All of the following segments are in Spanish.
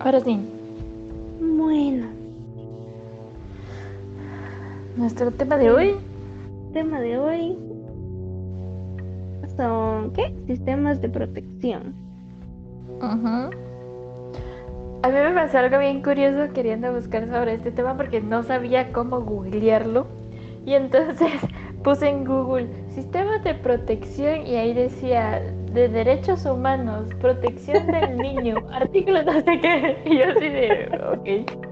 Ahora sí. Bueno. Nuestro tema de hoy. Tema de hoy son ¿qué? Sistemas de protección. A mí me pasó algo bien curioso queriendo buscar sobre este tema porque no sabía cómo googlearlo. Y entonces puse en Google sistemas de protección y ahí decía de derechos humanos, protección del niño, artículo no sé qué. Y yo así de, ok.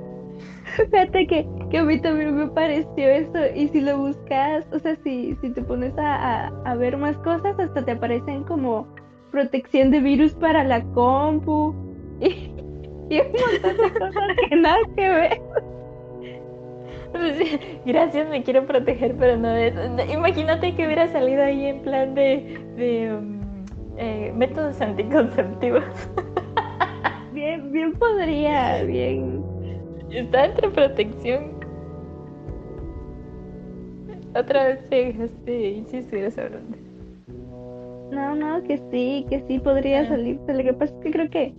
Fíjate que, que, a mí también me pareció eso. Y si lo buscas, o sea, si, si te pones a, a, ver más cosas, hasta te aparecen como protección de virus para la compu. Y, un montón de cosas que nada que ver. Gracias, me quiero proteger, pero no de Imagínate que hubiera salido ahí en plan de, de um, eh, métodos anticonceptivos. Bien, bien podría, bien. Está entre protección. Otra vez te dejaste insistir hablando. No, no, que sí, que sí podría ah. salir. Lo que pasa es que creo que,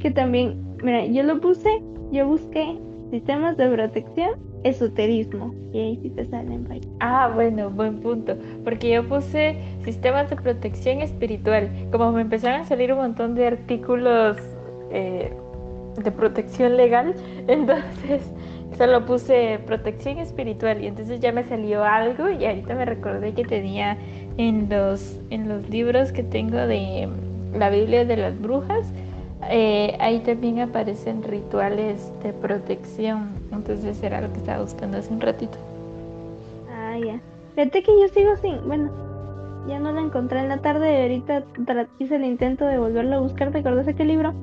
que también, mira, yo lo puse, yo busqué sistemas de protección, esoterismo, y ahí sí te salen. Ah, bueno, buen punto, porque yo puse sistemas de protección espiritual. Como me empezaron a salir un montón de artículos eh, de protección legal, entonces solo puse protección espiritual y entonces ya me salió algo y ahorita me recordé que tenía en los, en los libros que tengo de la Biblia de las brujas, eh, ahí también aparecen rituales de protección, entonces era lo que estaba buscando hace un ratito. Ah, ya. Fíjate que yo sigo sin, bueno, ya no lo encontré en la tarde y ahorita hice el intento de volverlo a buscar, ¿te acuerdas de qué libro?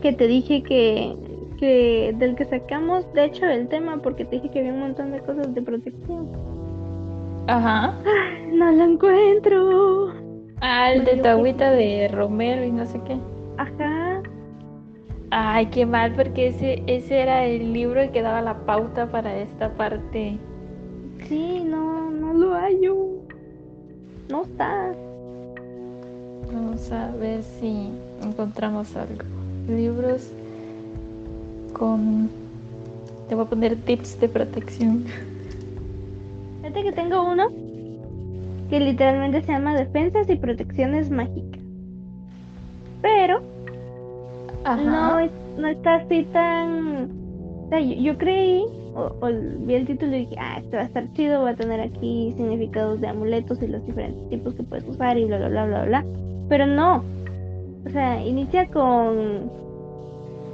que te dije que, que del que sacamos, de hecho, el tema, porque te dije que había un montón de cosas de protección. Ajá. no lo encuentro. Ah, el de tu de Romero y no sé qué. Ajá. Ay, qué mal, porque ese, ese era el libro que daba la pauta para esta parte. Sí, no, no lo hallo. No está. Vamos a ver si encontramos algo libros con... Te voy a poner tips de protección. Fíjate que tengo uno que literalmente se llama Defensas y Protecciones Mágicas. Pero no, no está así tan... yo, creí, o, vi el título y dije, ah, este va a estar chido, va a tener aquí significados de amuletos y los diferentes tipos que puedes usar y bla, bla, bla, bla, bla. Pero no. O sea, inicia con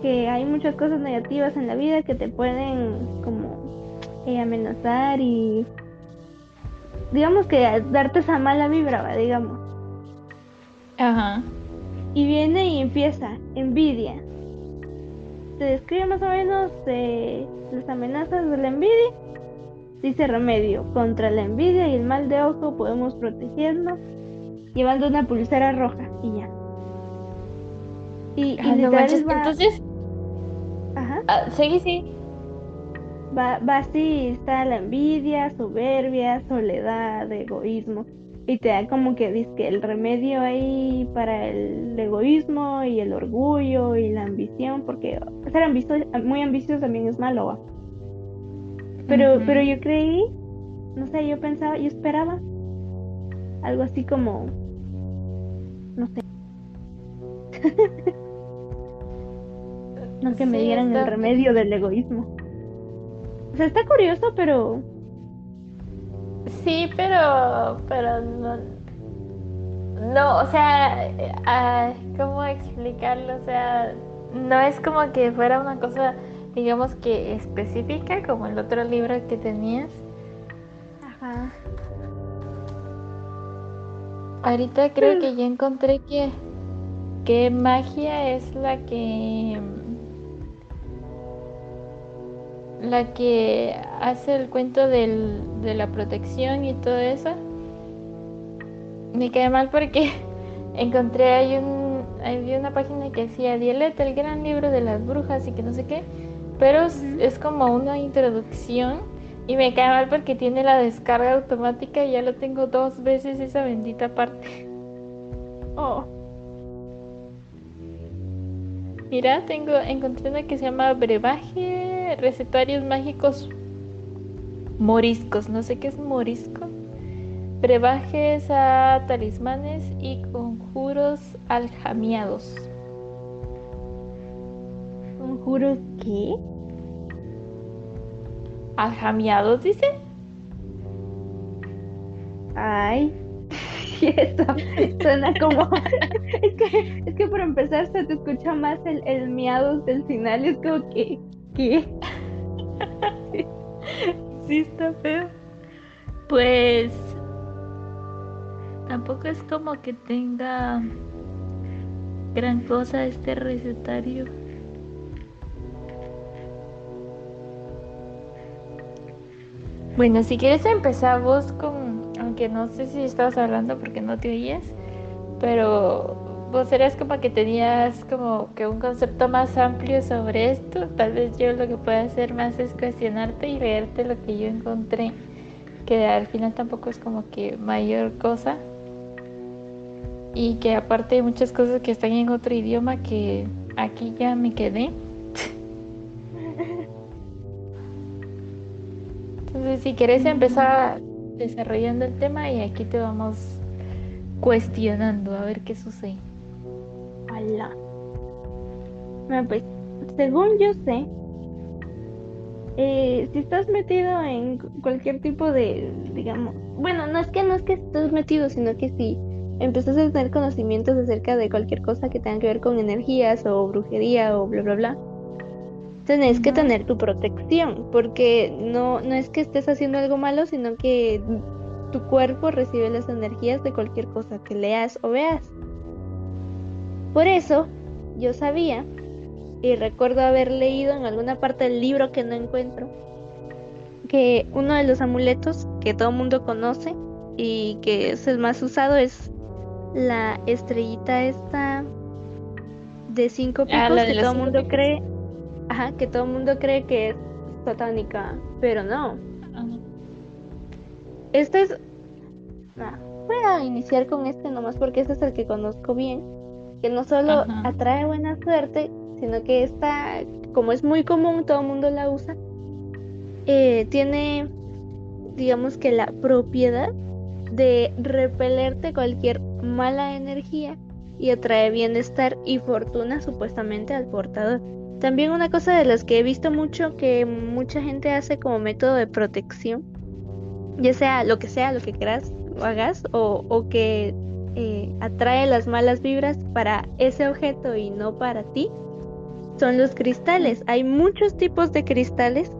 que hay muchas cosas negativas en la vida que te pueden como eh, amenazar y digamos que darte esa mala vibra, digamos. Ajá. Y viene y empieza, envidia. Se describe más o menos eh, las amenazas de la envidia. Dice remedio, contra la envidia y el mal de ojo podemos protegernos llevando una pulsera roja y ya. Y, ah, entonces Ajá. Ah, sí, sí. Va, va así, está la envidia, soberbia, soledad, egoísmo. Y te da como que dice el remedio ahí para el egoísmo y el orgullo y la ambición, porque ser ambicioso, muy ambicioso también es malo. Pero, pero yo creí, no sé, yo pensaba, yo esperaba algo así como, no sé. No que me dieran el remedio del egoísmo. O sea, está curioso, pero. Sí, pero. Pero no. No, o sea. ¿Cómo explicarlo? O sea, no es como que fuera una cosa, digamos que específica, como el otro libro que tenías. Ajá. Ahorita creo que ya encontré que. que magia es la que la que hace el cuento del, de la protección y todo eso, me queda mal porque encontré hay un hay una página que decía Dieleta, el gran libro de las brujas y que no sé qué, pero es, como una introducción y me cae mal porque tiene la descarga automática y ya lo tengo dos veces esa bendita parte. Oh. Mira, tengo, encontré una que se llama Brebaje Recetarios Mágicos Moriscos. No sé qué es morisco. Brebajes a talismanes y conjuros aljamiados. ¿Conjuros qué? Aljamiados, dice. Ay, y eso suena como. es, que, es que por empezar se te escucha más el, el miados del final. Es como que. Sí, está feo. Pues. Tampoco es como que tenga gran cosa este recetario. Bueno, si quieres empezamos con aunque no sé si estabas hablando porque no te oías, pero vos eras como que tenías como que un concepto más amplio sobre esto. Tal vez yo lo que pueda hacer más es cuestionarte y leerte lo que yo encontré, que al final tampoco es como que mayor cosa. Y que aparte hay muchas cosas que están en otro idioma que aquí ya me quedé. Entonces, si quieres empezar desarrollando el tema y aquí te vamos cuestionando a ver qué sucede. Hola. Bueno, pues, según yo sé, eh, si estás metido en cualquier tipo de, digamos, bueno, no es que no es que estés metido, sino que si empiezas a tener conocimientos acerca de cualquier cosa que tenga que ver con energías o brujería o bla bla bla, tenés que tener tu protección, porque no, no es que estés haciendo algo malo, sino que tu cuerpo recibe las energías de cualquier cosa que leas o veas. Por eso, yo sabía, y recuerdo haber leído en alguna parte del libro que no encuentro, que uno de los amuletos que todo el mundo conoce y que es el más usado es la estrellita esta de cinco ah, picos que todo el mundo cree Ajá, que todo el mundo cree que es satánica, pero no. Este es. voy a iniciar con este nomás porque este es el que conozco bien. Que no solo atrae buena suerte, sino que esta, como es muy común, todo el mundo la usa. Eh, tiene, digamos que la propiedad de repelerte cualquier mala energía y atrae bienestar y fortuna supuestamente al portador. También una cosa de las que he visto mucho que mucha gente hace como método de protección, ya sea lo que sea, lo que quieras o hagas, o, que eh, atrae las malas vibras para ese objeto y no para ti, son los cristales. Hay muchos tipos de cristales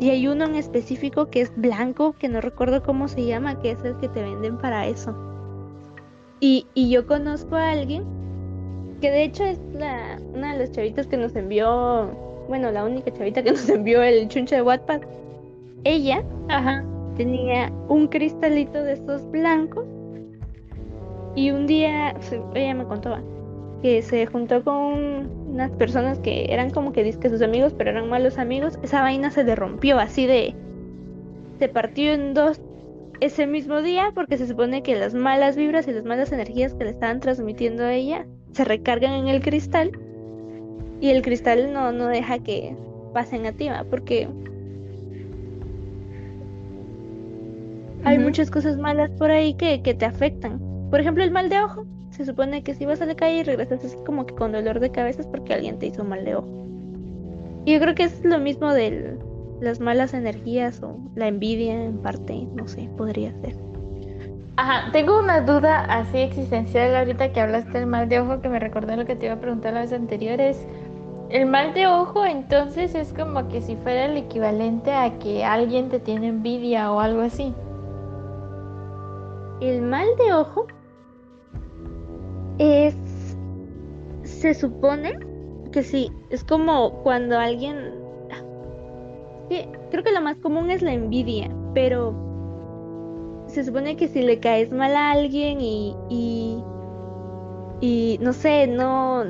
y hay uno en específico que es blanco, que no recuerdo cómo se llama, que es el que te venden para eso. Y, y yo conozco a alguien que de hecho es la, una de las chavitas que nos envió, bueno, la única chavita que nos envió el chunche de Wattpad. Ella Ajá. tenía un cristalito de estos blancos y un día, ella me contaba que se juntó con unas personas que eran como que disque sus amigos, pero eran malos amigos. Esa vaina se derrumpió así de... Se partió en dos ese mismo día porque se supone que las malas vibras y las malas energías que le estaban transmitiendo a ella se recargan en el cristal y el cristal no, no deja que pasen a ti, porque hay muchas cosas malas por ahí que, que, te afectan. Por ejemplo, el mal de ojo. Se supone que si vas a la calle y regresas así como que con dolor de cabeza es porque alguien te hizo mal de ojo. Y yo creo que es lo mismo de las malas energías o la envidia en parte, no sé, podría ser. Ajá, tengo una duda así existencial ahorita que hablaste del mal de ojo que me recordé lo que te iba a preguntar la vez anterior es el mal de ojo entonces es como que si fuera el equivalente a que alguien te tiene envidia o algo así. El mal de ojo es se supone que sí, es como cuando alguien creo que lo más común es la envidia, pero se supone que si le caes mal a alguien y, y, no sé, no,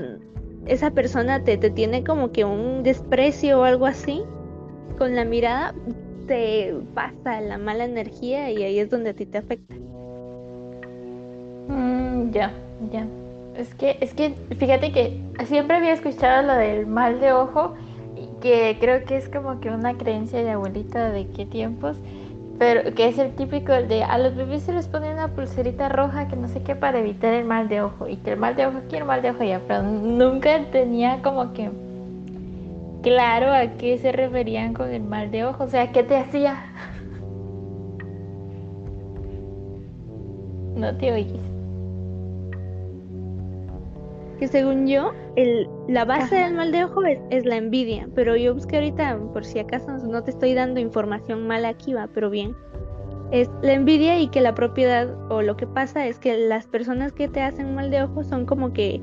esa persona te, te tiene como que un desprecio o algo así, con la mirada te pasa la mala energía y ahí es donde a ti te afecta. Mm, ya, ya. Es que, es que, fíjate que siempre había escuchado lo del mal de ojo, que creo que es como que una creencia de abuelita de qué tiempos, pero que es el típico de a los bebés se les pone una pulserita roja que no sé qué para evitar el mal de ojo, y que el mal de ojo aquí, el mal de ojo ya, pero nunca tenía como que claro a qué se referían con el mal de ojo, o sea, ¿qué te hacía? No te oís que según yo, el, la base del mal de ojo es, la envidia, pero yo busqué ahorita, por si acaso no te estoy dando información mala aquí, va, pero bien. Es la envidia y que la propiedad o lo que pasa es que las personas que te hacen mal de ojo son como que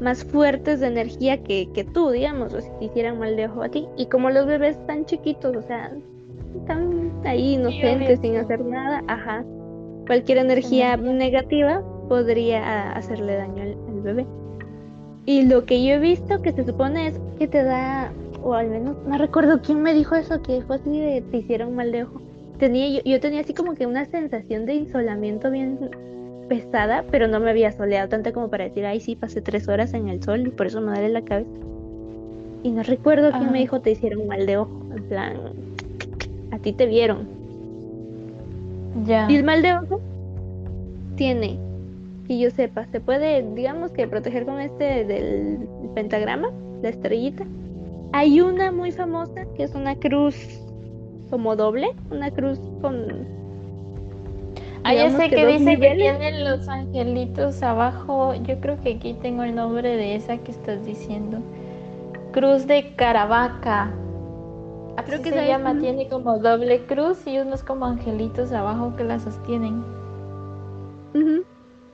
más fuertes de energía que, que tú, digamos, o si te hicieran mal de ojo a ti. Y como los bebés están chiquitos, o sea, están ahí inocentes sin hacer nada, ajá, cualquier energía negativa podría hacerle daño al bebé. Y lo que yo he visto que se supone es que te da, o al menos no recuerdo quién me dijo eso, que fue así de te hicieron mal de ojo. Tenía, yo, tenía así como que una sensación de insolamiento bien pesada, pero no me había soleado tanto como para decir, ay, sí, pasé tres horas en el sol y por eso me duele la cabeza. Y no recuerdo quién me dijo te hicieron mal de ojo. En plan, a ti te vieron. Ya. Y el mal de ojo tiene que yo sepa, se puede, digamos que proteger con este del pentagrama, la estrellita. Hay una muy famosa que es una cruz como doble, una cruz con... Ah, ya sé que, dice que tienen los angelitos abajo. Yo creo que aquí tengo el nombre de esa que estás diciendo. Cruz de Caravaca. creo que se llama, tiene como doble cruz y unos como angelitos abajo que la sostienen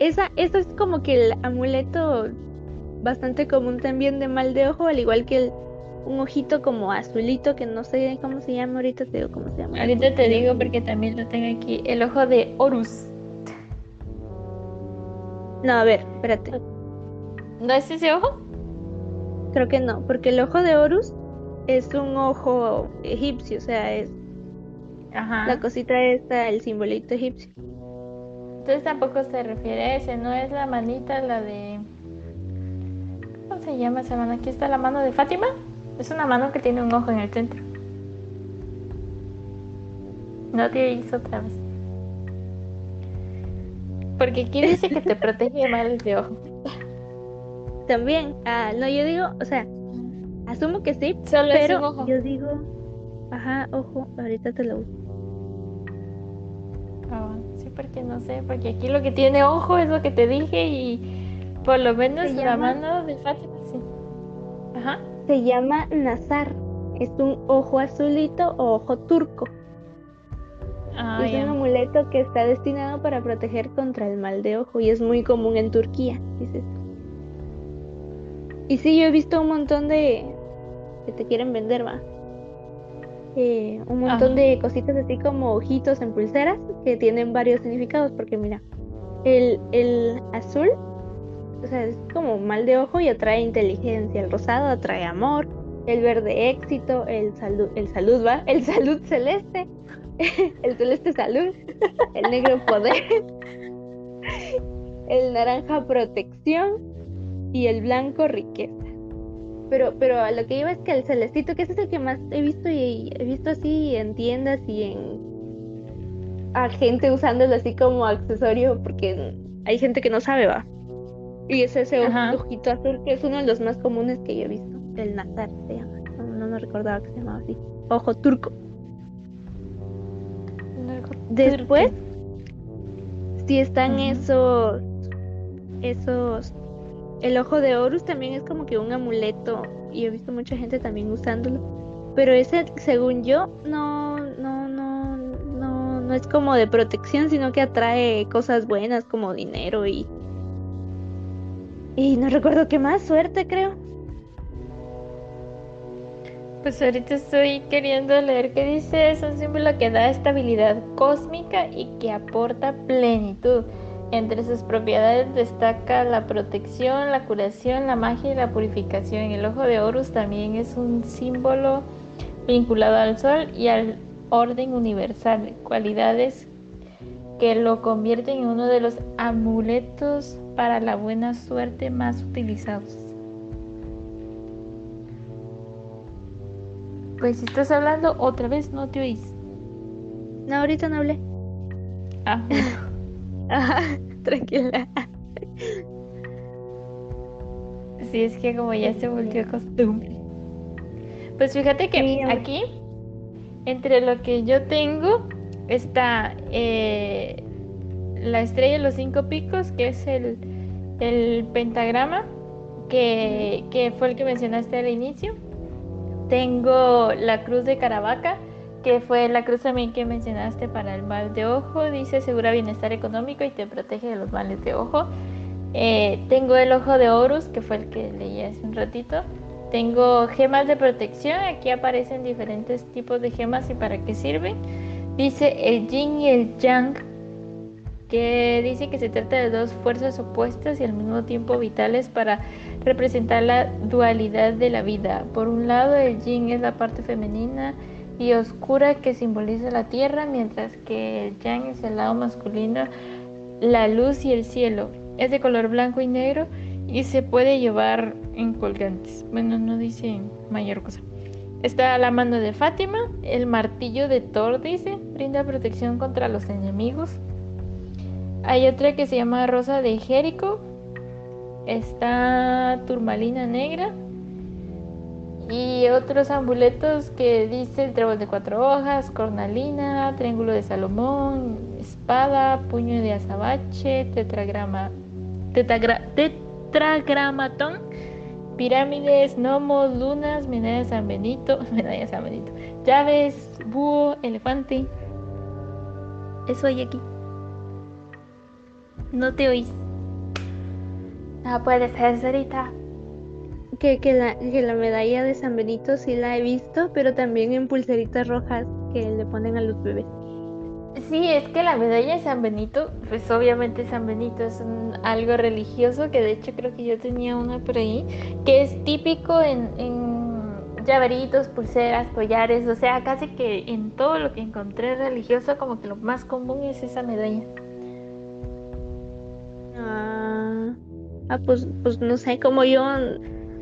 esa, eso es como que el amuleto bastante común también de mal de ojo, al igual que el, un ojito como azulito que no sé cómo se llama, ahorita te digo cómo se llama. Ahorita te digo porque también lo tengo aquí, el ojo de Horus. No, a ver, espérate. ¿No es ese ojo? Creo que no, porque el ojo de Horus es un ojo egipcio, o sea, es Ajá. la cosita esta, el simbolito egipcio. Entonces tampoco se refiere a ese, no es la manita, la de... ¿Cómo se llama esa mano? Aquí está la mano de Fátima. Es una mano que tiene un ojo en el centro. No te hizo otra vez. Porque aquí dice que te protege mal de ojo. También, ah, no, yo digo, o sea, asumo que sí, pero yo digo, ajá, ojo, ahorita te lo Ah, porque no sé, porque aquí lo que tiene ojo es lo que te dije y por lo menos la mano de Fátima sí. Ajá. Se llama Nazar. Es un ojo azulito o ojo turco. Ah, es un amuleto que está destinado para proteger contra el mal de ojo y es muy común en Turquía, dices. Y sí, yo he visto un montón de que te quieren vender, va. Eh, un montón de cositas así como ojitos en pulseras que tienen varios significados, porque mira, el, el azul, o sea, es como mal de ojo y atrae inteligencia, el rosado atrae amor, el verde éxito, el salud, el salud va, el salud celeste, el celeste salud, el negro poder, el naranja protección y el blanco riqueza. Pero, pero a lo que iba es que el celestito, que ese es el que más he visto y he visto así en tiendas y en a gente usándolo así como accesorio, porque hay gente que no sabe, va. Y es ese ojito azul que es uno de los más comunes que yo he visto. El Nazar se llama. No, me recordaba que se llamaba así. Ojo turco. Después, si están esos, esos el ojo de Horus también es como que un amuleto y he visto mucha gente también usándolo. Pero ese, según yo, no, no, no, no, no es como de protección, sino que atrae cosas buenas como dinero y. Y no recuerdo qué más, suerte creo. Pues ahorita estoy queriendo leer qué dice, es un símbolo que da estabilidad cósmica y que aporta plenitud. Entre sus propiedades destaca la protección, la curación, la magia y la purificación. El ojo de Horus también es un símbolo vinculado al sol y al orden universal, cualidades que lo convierten en uno de los amuletos para la buena suerte más utilizados. Pues si estás hablando otra vez, no te oís. No, ahorita no hablé. Ah, tranquila. Sí, es que como ya se volvió costumbre. Pues fíjate que aquí, entre lo que yo tengo, está eh, la estrella de los cinco picos, que es el, pentagrama, que, que, fue el que mencionaste al inicio. Tengo la cruz de Caravaca, que fue la cruz también que mencionaste para el mal de ojo. Dice asegura bienestar económico y te protege de los males de ojo. Eh, tengo el ojo de Horus, que fue el que leí hace un ratito. Tengo gemas de protección. Aquí aparecen diferentes tipos de gemas y para qué sirven. Dice el yin y el yang, que dice que se trata de dos fuerzas opuestas y al mismo tiempo vitales para representar la dualidad de la vida. Por un lado, el yin es la parte femenina y oscura que simboliza la tierra, mientras que el yang es el lado masculino, la luz y el cielo. Es de color blanco y negro y se puede llevar en colgantes. Bueno, no dice mayor cosa. Está la mano de Fátima, el martillo de Thor, dice, brinda protección contra los enemigos. Hay otra que se llama Rosa de Jerico. Está Turmalina Negra. Y otros amuletos que dice trébol de cuatro hojas, cornalina, triángulo de Salomón, espada, puño de azabache, tetragrama tetragramatón, pirámides, gnomos, lunas, medalla de San Benito, medalla de San Benito, llaves, búho, elefante. Eso hay aquí. No te oís. No puede ser, Sarita. Que, que, la, que la medalla de San Benito sí la he visto, pero también en pulseritas rojas que le ponen a los bebés. Sí, es que la medalla de San Benito, pues obviamente San Benito es algo religioso, que de hecho creo que yo tenía una por ahí, que es típico en, en llaveritos, pulseras, collares, o sea, casi que en todo lo que encontré religioso, como que lo más común es esa medalla. Ah, ah pues, pues no sé, como yo,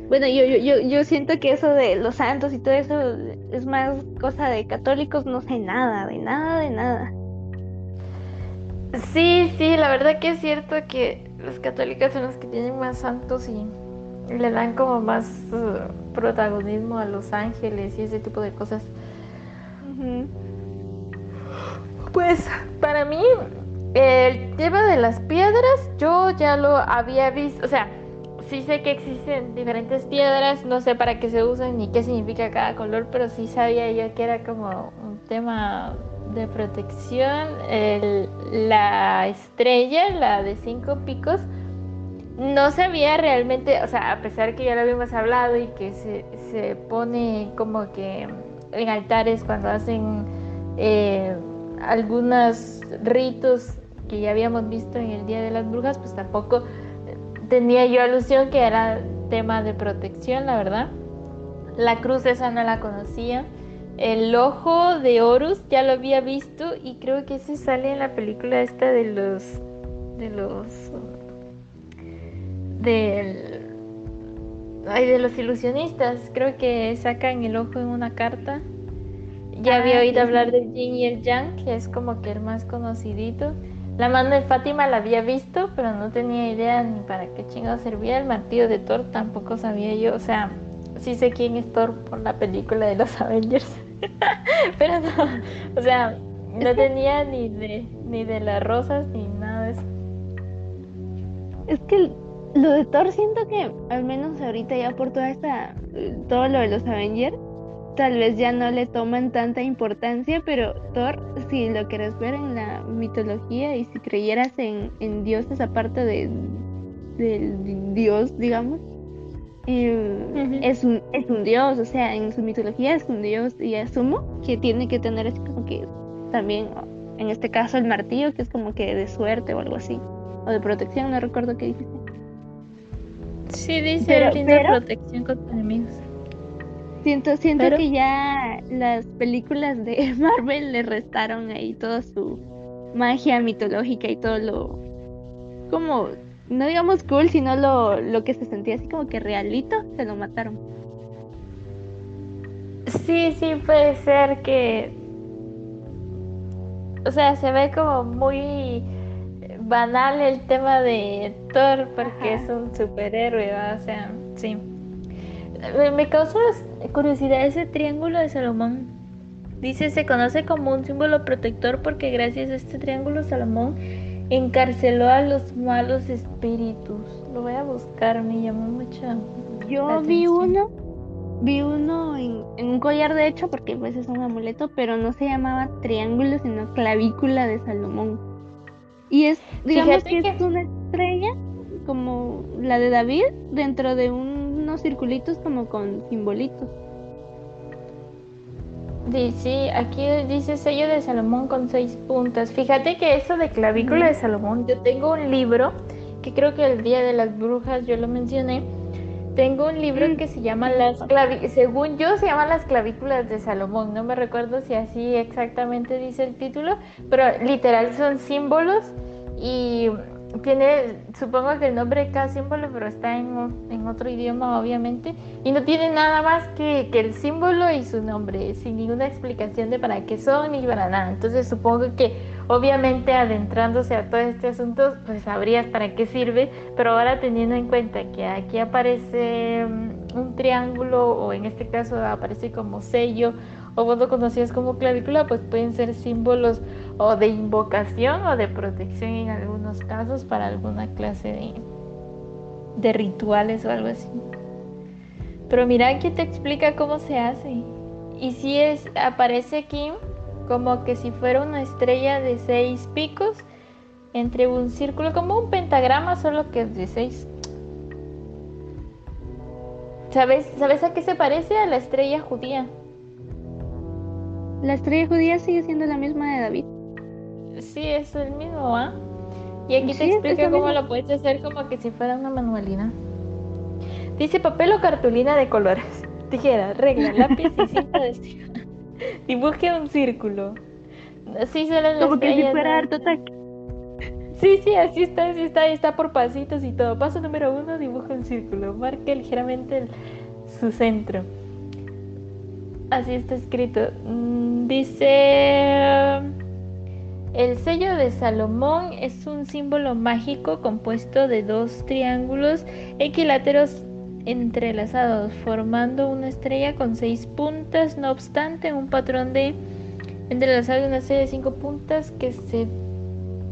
bueno, yo, yo, yo, yo siento que eso de los santos y todo eso es más cosa de católicos, no sé nada, de nada, de nada. Sí, sí, la verdad que es cierto que los católicos son los que tienen más santos y le dan como más uh, protagonismo a los ángeles y ese tipo de cosas. Pues para mí el tema de las piedras yo ya lo había visto, o sea, sí sé que existen diferentes piedras, no sé para qué se usan ni qué significa cada color, pero sí sabía yo que era como un tema de protección, la estrella, la de cinco picos, no sabía realmente, o sea, a pesar que ya lo habíamos hablado y que se, se pone como que en altares cuando hacen eh, algunos ritos que ya habíamos visto en el Día de las Brujas, pues tampoco tenía yo alusión que era tema de protección, la verdad. La cruz esa no la conocía. El ojo de Horus ya lo había visto y creo que ese sale en la película esta de los de los del ay, de los ilusionistas. Creo que sacan el ojo en una carta. Ya había ah, oído hablar del Yin y el Yang, que es como que el más conocidito. La mano de Fátima la había visto, pero no tenía idea ni para qué chingado servía. El martillo de Thor tampoco sabía yo. O sea, sí sé quién es Thor por la película de los Avengers. Pero no, o sea, no tenía ni de, ni de las rosas ni nada de eso. Es que lo de Thor siento que, al menos ahorita ya por toda esta, todo lo de los Avengers, tal vez ya no le toman tanta importancia, pero Thor, si lo quieres ver en la mitología y si creyeras en, en dioses aparte de, del dios, digamos, es, un, es un dios, o sea, en su mitología es un dios y asumo que tiene que tener así como que también, en este caso, el martillo, que es como que de suerte o algo así, o de protección, no recuerdo qué dijiste. Sí, dice pero, tiene protección contra enemigos. Siento, siento que ya las películas de Marvel le restaron ahí todo su, magia mitológica y todo lo como no digamos cool, sino lo, lo que se sentía así como que realito, se lo mataron. Sí, sí, puede ser que. O sea, se ve como muy banal el tema de Thor porque es un superhéroe, o sea, sí. Me causa curiosidad ese triángulo de Salomón. Dice, se conoce como un símbolo protector porque gracias a este triángulo Salomón encarceló a los malos espíritus. Lo voy a buscar, me llamó mucho. Yo vi uno, vi uno en, un collar de hecho, porque pues es un amuleto, pero no se llamaba triángulo, sino clavícula de Salomón. Y es, digamos que, es una estrella como la de David dentro de unos circulitos como con simbolitos. Sí, aquí dice sello de Salomón con seis puntas. Fíjate que eso de clavícula de Salomón, yo tengo un libro que creo que el día de las brujas yo lo mencioné. Tengo un libro mm. que se llama las clavículas, según yo se llama las clavículas de Salomón. No me recuerdo si así exactamente dice el título, pero literal son símbolos y tiene, supongo que el nombre de cada símbolo, pero está en, en otro idioma, obviamente, y no tiene nada más que, que, el símbolo y su nombre, sin ninguna explicación de para qué son ni para nada. Entonces, supongo que, obviamente, adentrándose a todo este asunto, pues sabrías para qué sirve, pero ahora teniendo en cuenta que aquí aparece mm, un triángulo, o en este caso aparece como sello, o vos lo conocías como clavícula, pues pueden ser símbolos o de invocación o de protección en algunos casos para alguna clase de, de rituales o algo así. Pero mira aquí te explica cómo se hace. Y si es, aparece aquí como que si fuera una estrella de seis picos entre un círculo, como un pentagrama, solo que es de seis. ¿Sabes, ¿Sabes a qué se parece? A la estrella judía. La estrella judía sigue siendo la misma de David. Sí, es el mismo, ¿ah? Y aquí te explica cómo lo puedes hacer como que si fuera una manualina. Dice papel o cartulina de colores. Tijera, regla, lápiz y cinta de Dibuje un círculo. Así salen Como que si fuera harto Sí, sí, así está, así está, está por pasitos y todo. Paso número uno, dibuja un círculo. Marque ligeramente su centro. Así está escrito. Mm, dice... El sello de Salomón es un símbolo mágico compuesto de dos triángulos equiláteros entrelazados, formando una estrella con seis puntas. No obstante, un patrón de entrelazado de una serie de cinco puntas que se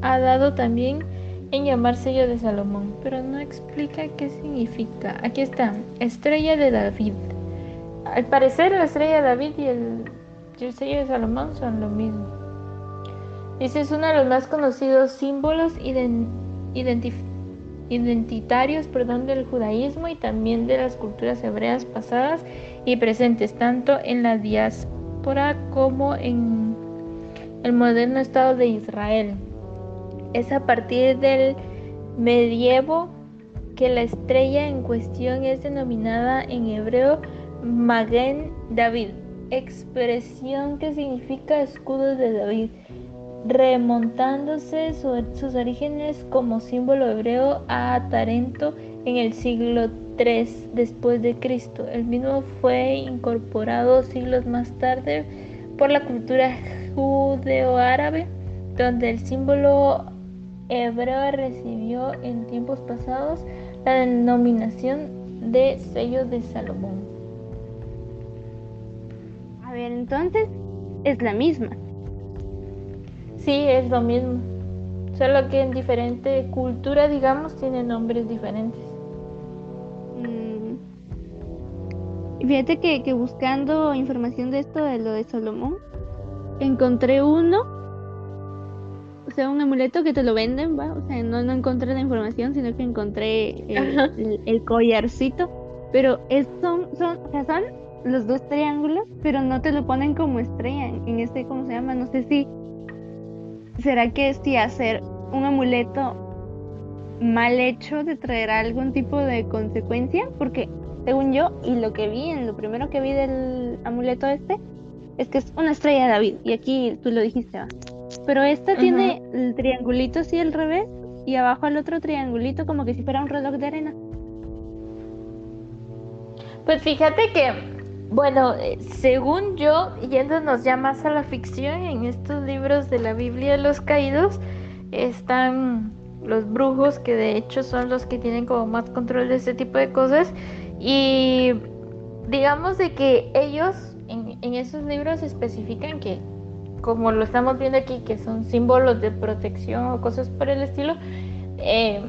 ha dado también en llamar sello de Salomón, pero no explica qué significa. Aquí está, estrella de David. Al parecer, la estrella de David y el, sello de Salomón son lo mismo. Ese es uno de los más conocidos símbolos identitarios del judaísmo y también de las culturas hebreas pasadas y presentes, tanto en la diáspora como en el moderno Estado de Israel. Es a partir del medievo que la estrella en cuestión es denominada en hebreo Magen David, expresión que significa escudo de David remontándose sus orígenes como símbolo hebreo a Tarento en el siglo III después de Cristo. El mismo fue incorporado siglos más tarde por la cultura judeo-árabe, donde el símbolo hebreo recibió en tiempos pasados la denominación de sello de Salomón. Ver, entonces es la misma. Sí, es lo mismo. Solo que en diferente cultura, digamos, tiene nombres diferentes. Mm. Fíjate que, que, buscando información de esto, de lo de Salomón, encontré uno, o sea, un amuleto que te lo venden, ¿va? O sea, no, no encontré la información, sino que encontré el, collarcito, pero es, son, son, o sea, son los dos triángulos, pero no te lo ponen como estrella en este, ¿cómo se llama? No sé si ¿será que si hacer un amuleto mal hecho te traerá algún tipo de consecuencia? Porque según yo, y lo que vi, en lo primero que vi del amuleto este, es que es una estrella de David. Y aquí tú lo dijiste, pero esta tiene el triangulito así al revés y abajo el otro triangulito como que si fuera un reloj de arena. Pues fíjate que, bueno, eh, según yo, yéndonos ya más a la ficción, en estos libros de la Biblia de los Caídos están los brujos, que de hecho son los que tienen como más control de este tipo de cosas. Y digamos de que ellos en, esos libros especifican que, como lo estamos viendo aquí, que son símbolos de protección o cosas por el estilo, eh,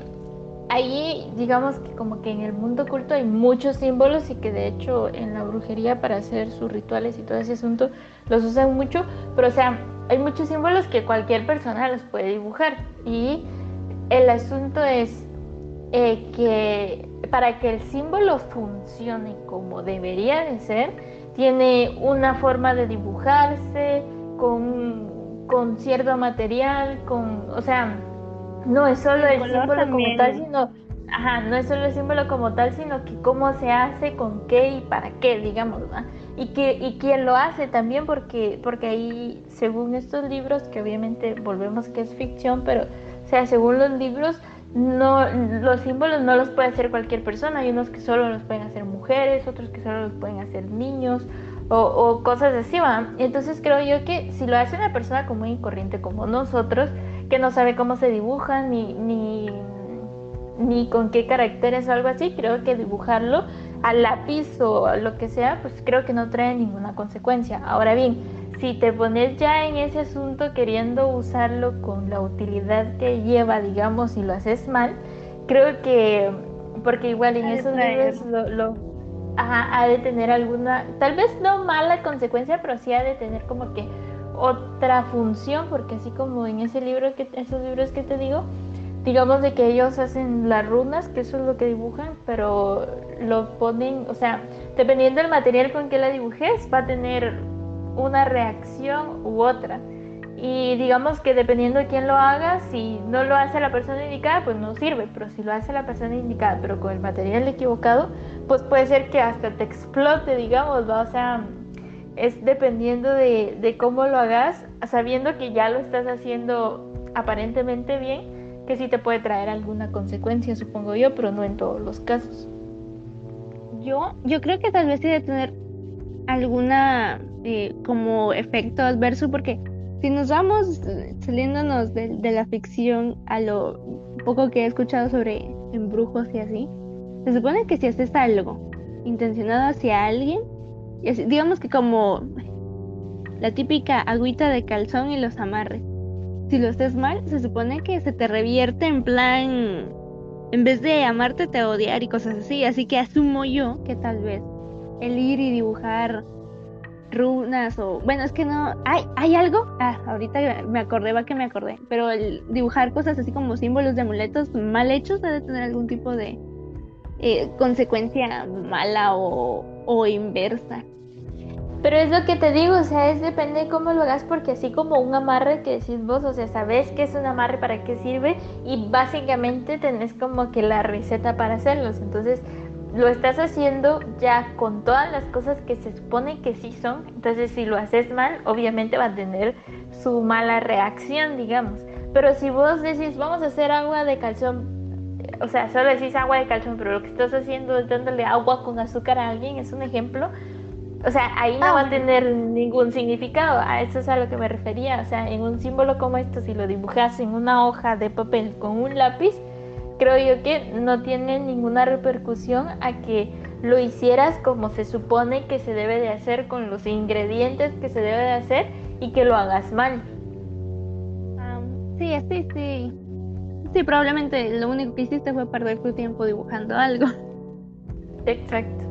ahí digamos que como que en el mundo oculto hay muchos símbolos y que de hecho en la brujería para hacer sus rituales y todo ese asunto los usan mucho, pero o sea, hay muchos símbolos que cualquier persona los puede dibujar. Y el asunto es eh, que para que el símbolo funcione como debería de ser, tiene una forma de dibujarse con, con cierto material, con, o sea, no es solo el, símbolo como tal, sino, ajá, no es solo el símbolo como tal, sino que cómo se hace, con qué y para qué, digamos, Y que y quién lo hace también, porque porque ahí, según estos libros, que obviamente volvemos que es ficción, pero, o sea, según los libros, no los símbolos no los puede hacer cualquier persona. Hay unos que solo los pueden hacer mujeres, otros que solo los pueden hacer niños. O, o cosas así, ¿va? Entonces creo yo que si lo hace una persona común y corriente como nosotros, que no sabe cómo se dibujan ni, ni, ni con qué caracteres o algo así, creo que dibujarlo a lápiz o lo que sea, pues creo que no trae ninguna consecuencia. Ahora bien, si te pones ya en ese asunto queriendo usarlo con la utilidad que lleva, digamos, y lo haces mal, creo que, porque igual en esos libros lo, lo ha de tener alguna, tal vez no mala consecuencia, pero sí ha de tener como que otra función, porque así como en ese libro que esos libros que te digo, digamos de que ellos hacen las runas, que eso es lo que dibujan, pero lo ponen, o sea, dependiendo del material con que la dibujes, va a tener una reacción u otra. Y digamos que dependiendo de quién lo haga, si no lo hace la persona indicada, pues no sirve, pero si lo hace la persona indicada, pero con el material equivocado, pues puede ser que hasta te explote, digamos, ¿va? o sea, es dependiendo de, cómo lo hagas, sabiendo que ya lo estás haciendo aparentemente bien, que sí te puede traer alguna consecuencia, supongo yo, pero no en todos los casos. Yo, yo creo que tal vez sí de tener alguna eh, como efecto adverso, porque si nos vamos saliéndonos de, de, la ficción a lo poco que he escuchado sobre embrujos y así, se supone que si haces algo intencionado hacia alguien, digamos que como la típica agüita de calzón y los amarres. Si lo haces mal, se supone que se te revierte en plan, en vez de amarte, te odiar y cosas así. Así que asumo yo que tal vez el ir y dibujar runas o bueno es que no hay hay algo ah, ahorita me acordé va que me acordé pero el dibujar cosas así como símbolos de amuletos mal hechos debe tener algún tipo de eh, consecuencia mala o, o inversa. Pero es lo que te digo, o sea, es depende de cómo lo hagas, porque así como un amarre que decís vos, o sea, sabes que es un amarre, para qué sirve, y básicamente tenés como que la receta para hacerlos. Entonces, lo estás haciendo ya con todas las cosas que se supone que sí son. Entonces, si lo haces mal, obviamente va a tener su mala reacción, digamos. Pero si vos decís, vamos a hacer agua de calzón o sea, solo decís agua de calzón, pero lo que estás haciendo es dándole agua con azúcar a alguien, es un ejemplo. O sea, ahí no va a tener ningún significado. A eso es a lo que me refería. O sea, en un símbolo como esto, si lo dibujas en una hoja de papel con un lápiz, creo yo que no tiene ninguna repercusión a que lo hicieras como se supone que se debe de hacer, con los ingredientes que se debe de hacer y que lo hagas mal. sí, sí, sí. Sí, probablemente lo único que hiciste fue perder tu tiempo dibujando algo. Exacto.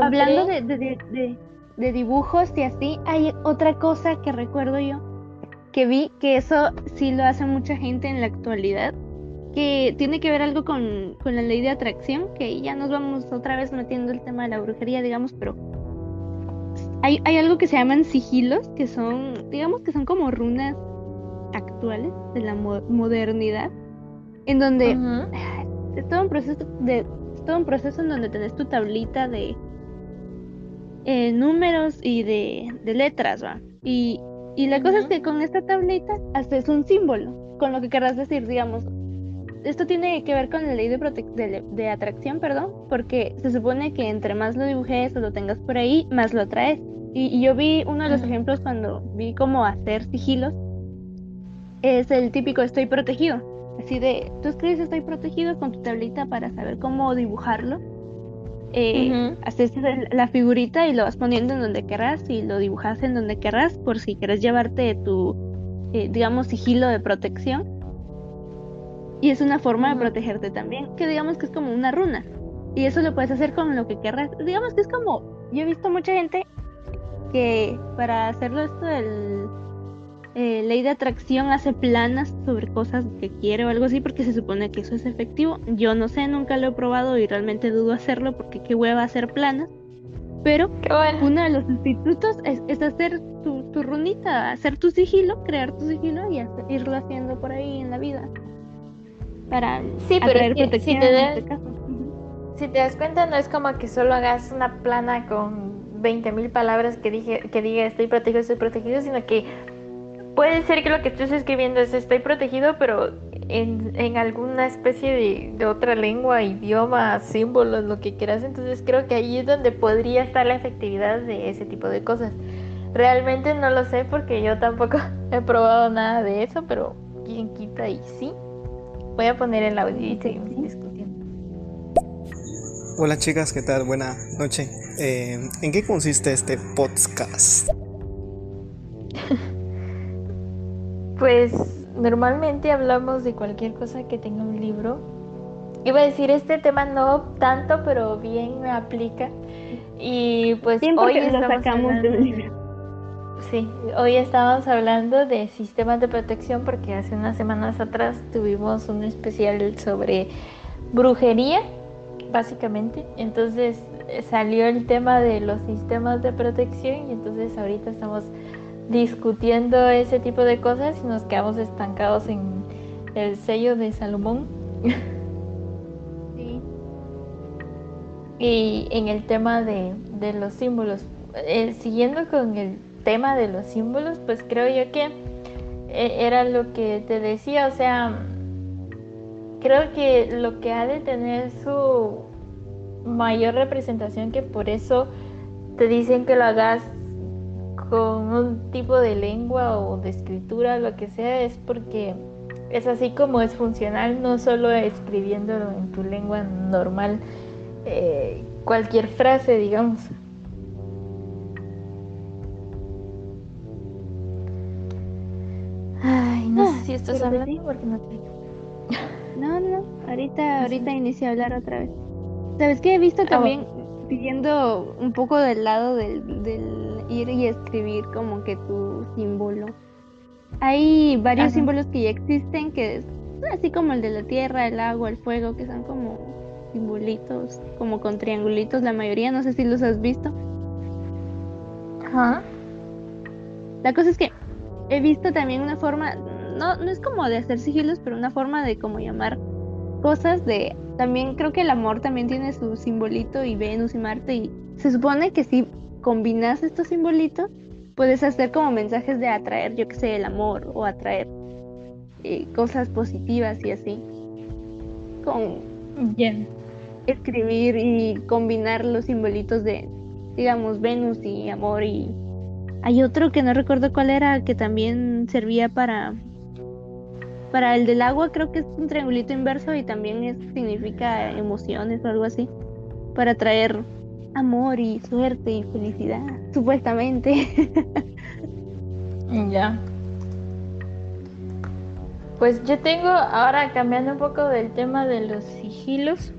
Hablando de, dibujos y así, hay otra cosa que recuerdo yo, que vi que eso sí lo hace mucha gente en la actualidad, que tiene que ver algo con, con la ley de atracción, que ya nos vamos otra vez metiendo el tema de la brujería, digamos, pero hay, hay algo que se llaman sigilos, que son, digamos que son como runas actuales de la modernidad, en donde es todo un proceso de todo un proceso en donde tenés tu tablita de eh, números y de, letras, ¿va? Y Y la cosa es que con esta tablita haces un símbolo, con lo que querrás decir, digamos. Esto tiene que ver con la ley de, de, atracción, perdón, porque se supone que entre más lo dibujes o lo tengas por ahí, más lo atraes. Y, yo vi uno de los ejemplos cuando vi cómo hacer sigilos, es el típico estoy protegido. Así de, tú escribes estoy protegido con tu tablita para saber cómo dibujarlo eh, haces la figurita y lo vas poniendo en donde querrás y lo dibujas en donde querrás por si quieres llevarte tu, eh, digamos, sigilo de protección. Y es una forma de protegerte también, que digamos que es como una runa. Y eso lo puedes hacer con lo que querrás. Digamos que es como, yo he visto mucha gente que para hacerlo esto del eh, ley de atracción hace planas sobre cosas que quiere o algo así porque se supone que eso es efectivo. Yo no sé, nunca lo he probado y realmente dudo hacerlo porque qué hueva hacer planas. Pero uno de los institutos es, hacer tu, runita, hacer tu sigilo, crear tu sigilo y irlo haciendo por ahí en la vida. Para sí, pero protección si te, este si te das cuenta, no es como que solo hagas una plana con 20.000 palabras que, dije, que diga estoy protegido, estoy protegido, sino que puede ser que lo que estés escribiendo es estoy protegido, pero en, alguna especie de, de, otra lengua, idioma, símbolos, lo que quieras. Entonces creo que ahí es donde podría estar la efectividad de ese tipo de cosas. Realmente no lo sé porque yo tampoco he probado nada de eso, pero quien quita y sí. Voy a poner el audio y seguimos discutiendo. Hola chicas, ¿qué tal? Buena noche. Eh, ¿En qué consiste este podcast? Pues normalmente hablamos de cualquier cosa que tenga un libro. Iba a decir, este tema no tanto, pero bien me aplica. Y pues hoy estamos sacamos hablando... de un libro. Sí, hoy estamos hablando de sistemas de protección porque hace unas semanas atrás tuvimos un especial sobre brujería, básicamente. Entonces salió el tema de los sistemas de protección y entonces ahorita estamos discutiendo ese tipo de cosas y nos quedamos estancados en el sello de Salomón. Sí. Y en el tema de, los símbolos. Eh, siguiendo con el tema de los símbolos, pues creo yo que eh, era lo que te decía, o sea, creo que lo que ha de tener su mayor representación, que por eso te dicen que lo hagas con un tipo de lengua o de escritura, lo que sea, es porque es así como es funcional, no solo escribiéndolo en tu lengua normal, eh, cualquier frase, digamos. Ay, no sé ah, si estás hablando porque no te... No, no, ahorita, ahorita inicio a hablar otra vez. ¿Sabes qué? He visto ah, también, siguiendo un poco del lado del ir y escribir como que tu símbolo. Hay varios símbolos que ya existen, que es así como el de la tierra, el agua, el fuego, que son como simbolitos, como con triangulitos, la mayoría, no sé si los has visto. Ajá. La cosa es que he visto también una forma, no, no es como de hacer sigilos, pero una forma de como llamar cosas de, también creo que el amor también tiene su simbolito y Venus y Marte y se supone que sí combinas estos simbolitos, puedes hacer como mensajes de atraer, yo que sé, el amor o atraer eh, cosas positivas y así. Con escribir y combinar los simbolitos de, digamos, Venus y amor y hay otro que no recuerdo cuál era que también servía para para el del agua creo que es un triangulito inverso y también significa emociones o algo así para atraer amor y suerte y felicidad, supuestamente. ya. Pues yo tengo, ahora cambiando un poco del tema de los sigilos,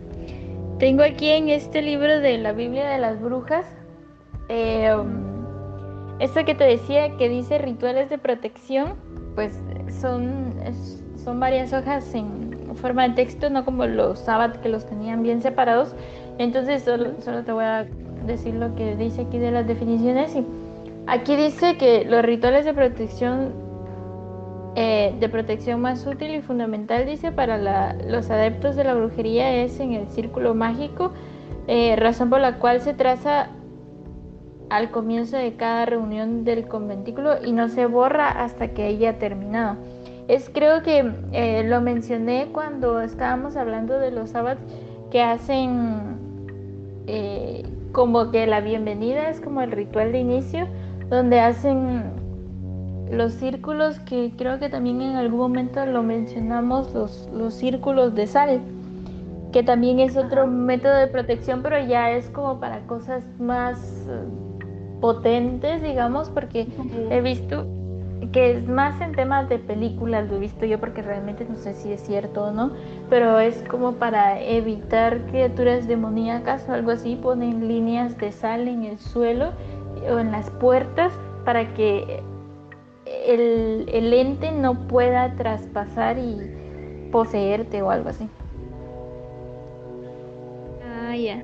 tengo aquí en este libro de la Biblia de las Brujas, eh, esto que te decía que dice rituales de protección, pues son, son varias hojas en forma de texto, no como los sábados que los tenían bien separados, entonces solo, te voy a decir lo que dice aquí de las definiciones. Aquí dice que los rituales de protección eh, de protección más útil y fundamental, dice, para los adeptos de la brujería es en el círculo mágico, eh, razón por la cual se traza al comienzo de cada reunión del conventículo y no se borra hasta que haya terminado. Es creo que eh, lo mencioné cuando estábamos hablando de los sábados que hacen eh, como que la bienvenida es como el ritual de inicio, donde hacen los círculos que creo que también en algún momento lo mencionamos, los, los círculos de sal, que también es otro método de protección, pero ya es como para cosas más eh, potentes, digamos, porque he visto que es más en temas de películas, lo he visto yo porque realmente no sé si es cierto o no, pero es como para evitar criaturas demoníacas o algo así, ponen líneas de sal en el suelo o en las puertas para que el, el ente no pueda traspasar y poseerte o algo así. Ah, ya.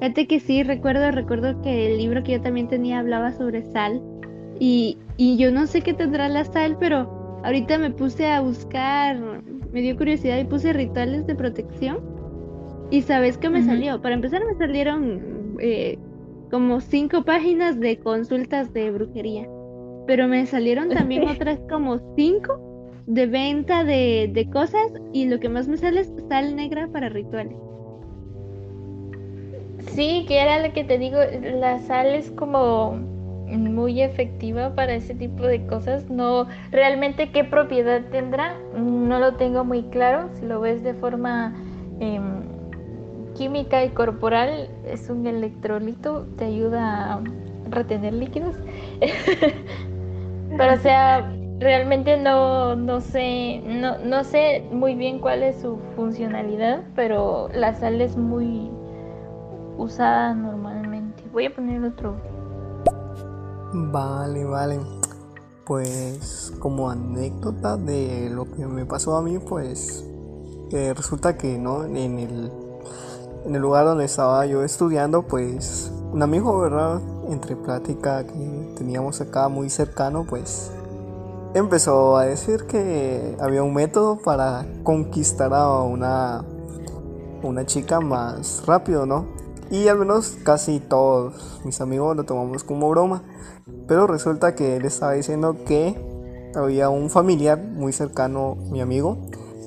Fíjate que sí, recuerdo, recuerdo que el libro que yo también tenía hablaba sobre sal y, y yo no sé qué tendrá la sal, pero ahorita me puse a buscar, me dio curiosidad y puse rituales de protección. Y sabes qué me salió. Para empezar me salieron eh, como cinco páginas de consultas de brujería. Pero me salieron también otras como cinco de venta de, de cosas y lo que más me sale es sal negra para rituales. Sí, que era lo que te digo, la sal es como muy efectiva para ese tipo de cosas. No, realmente qué propiedad tendrá, no lo tengo muy claro. Si lo ves de forma em, química y corporal, es un electrolito, te ayuda a retener líquidos. Pero o sea, realmente no, no sé, no, no sé muy bien cuál es su funcionalidad, pero la sal es muy usada normalmente. Voy a poner otro Vale, vale. Pues como anécdota de lo que me pasó a mí, pues eh, resulta que no en el en el lugar donde estaba yo estudiando, pues un amigo, ¿verdad? Entre plática que teníamos acá muy cercano, pues empezó a decir que había un método para conquistar a una una chica más rápido, ¿no? Y al menos casi todos mis amigos lo tomamos como broma. Pero resulta que él estaba diciendo que había un familiar muy cercano, mi amigo,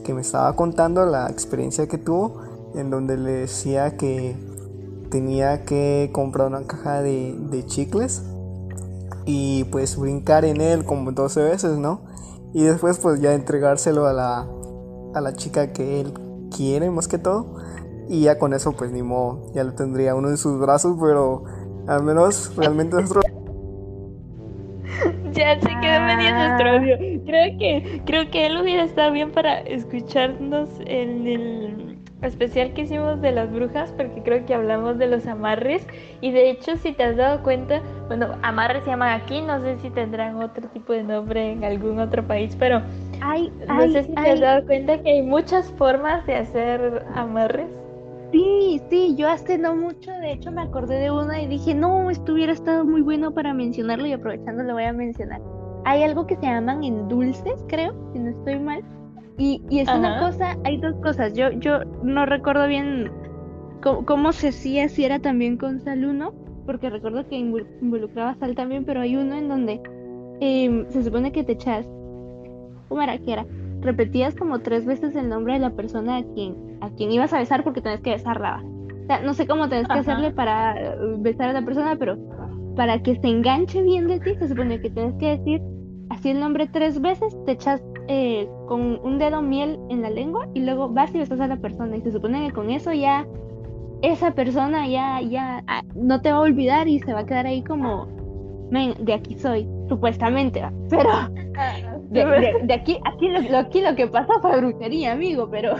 que me estaba contando la experiencia que tuvo en donde le decía que tenía que comprar una caja de, chicles y pues brincar en él como 12 veces, ¿no? Y después pues ya entregárselo a la, a la chica que él quiere más que todo. Y ya con eso pues ni modo, ya lo tendría uno en sus brazos, pero al menos realmente nuestro ya se quedó medio nuestro audio. Creo que, creo que él hubiera estado bien para escucharnos en el especial que hicimos de las brujas, porque creo que hablamos de los amarres. Y de hecho, si te has dado cuenta, bueno, amarres se llaman aquí, no sé si tendrán otro tipo de nombre en algún otro país, pero no sé si te has dado cuenta que hay muchas formas de hacer amarres. Sí, sí, yo hace no mucho, de hecho me acordé de una y dije, no, esto hubiera estado muy bueno para mencionarlo y aprovechando lo voy a mencionar. Hay algo que se llaman endulces, creo, si no estoy mal. Y, y es una cosa, hay dos cosas. Yo, yo no recuerdo bien cómo, se hacía, si era también con sal uno, porque recuerdo que involucraba sal también, pero hay uno en donde em, se supone que te echas, ¿cómo era que era? Repetías como tres veces el nombre de la persona a quien a quien ibas a besar porque tenés que besarla. O sea, no sé cómo tenés que hacerle para uh, besar a la persona, pero para que se enganche bien de ti, se supone que tienes que decir así el nombre tres veces, te echas eh, con un dedo miel en la lengua y luego vas y besas a la persona. Y se supone que con eso ya esa persona ya, ya ah, no te va a olvidar y se va a quedar ahí como, de aquí soy, supuestamente, pero de, aquí, aquí lo, aquí lo que pasa fue brujería, amigo, pero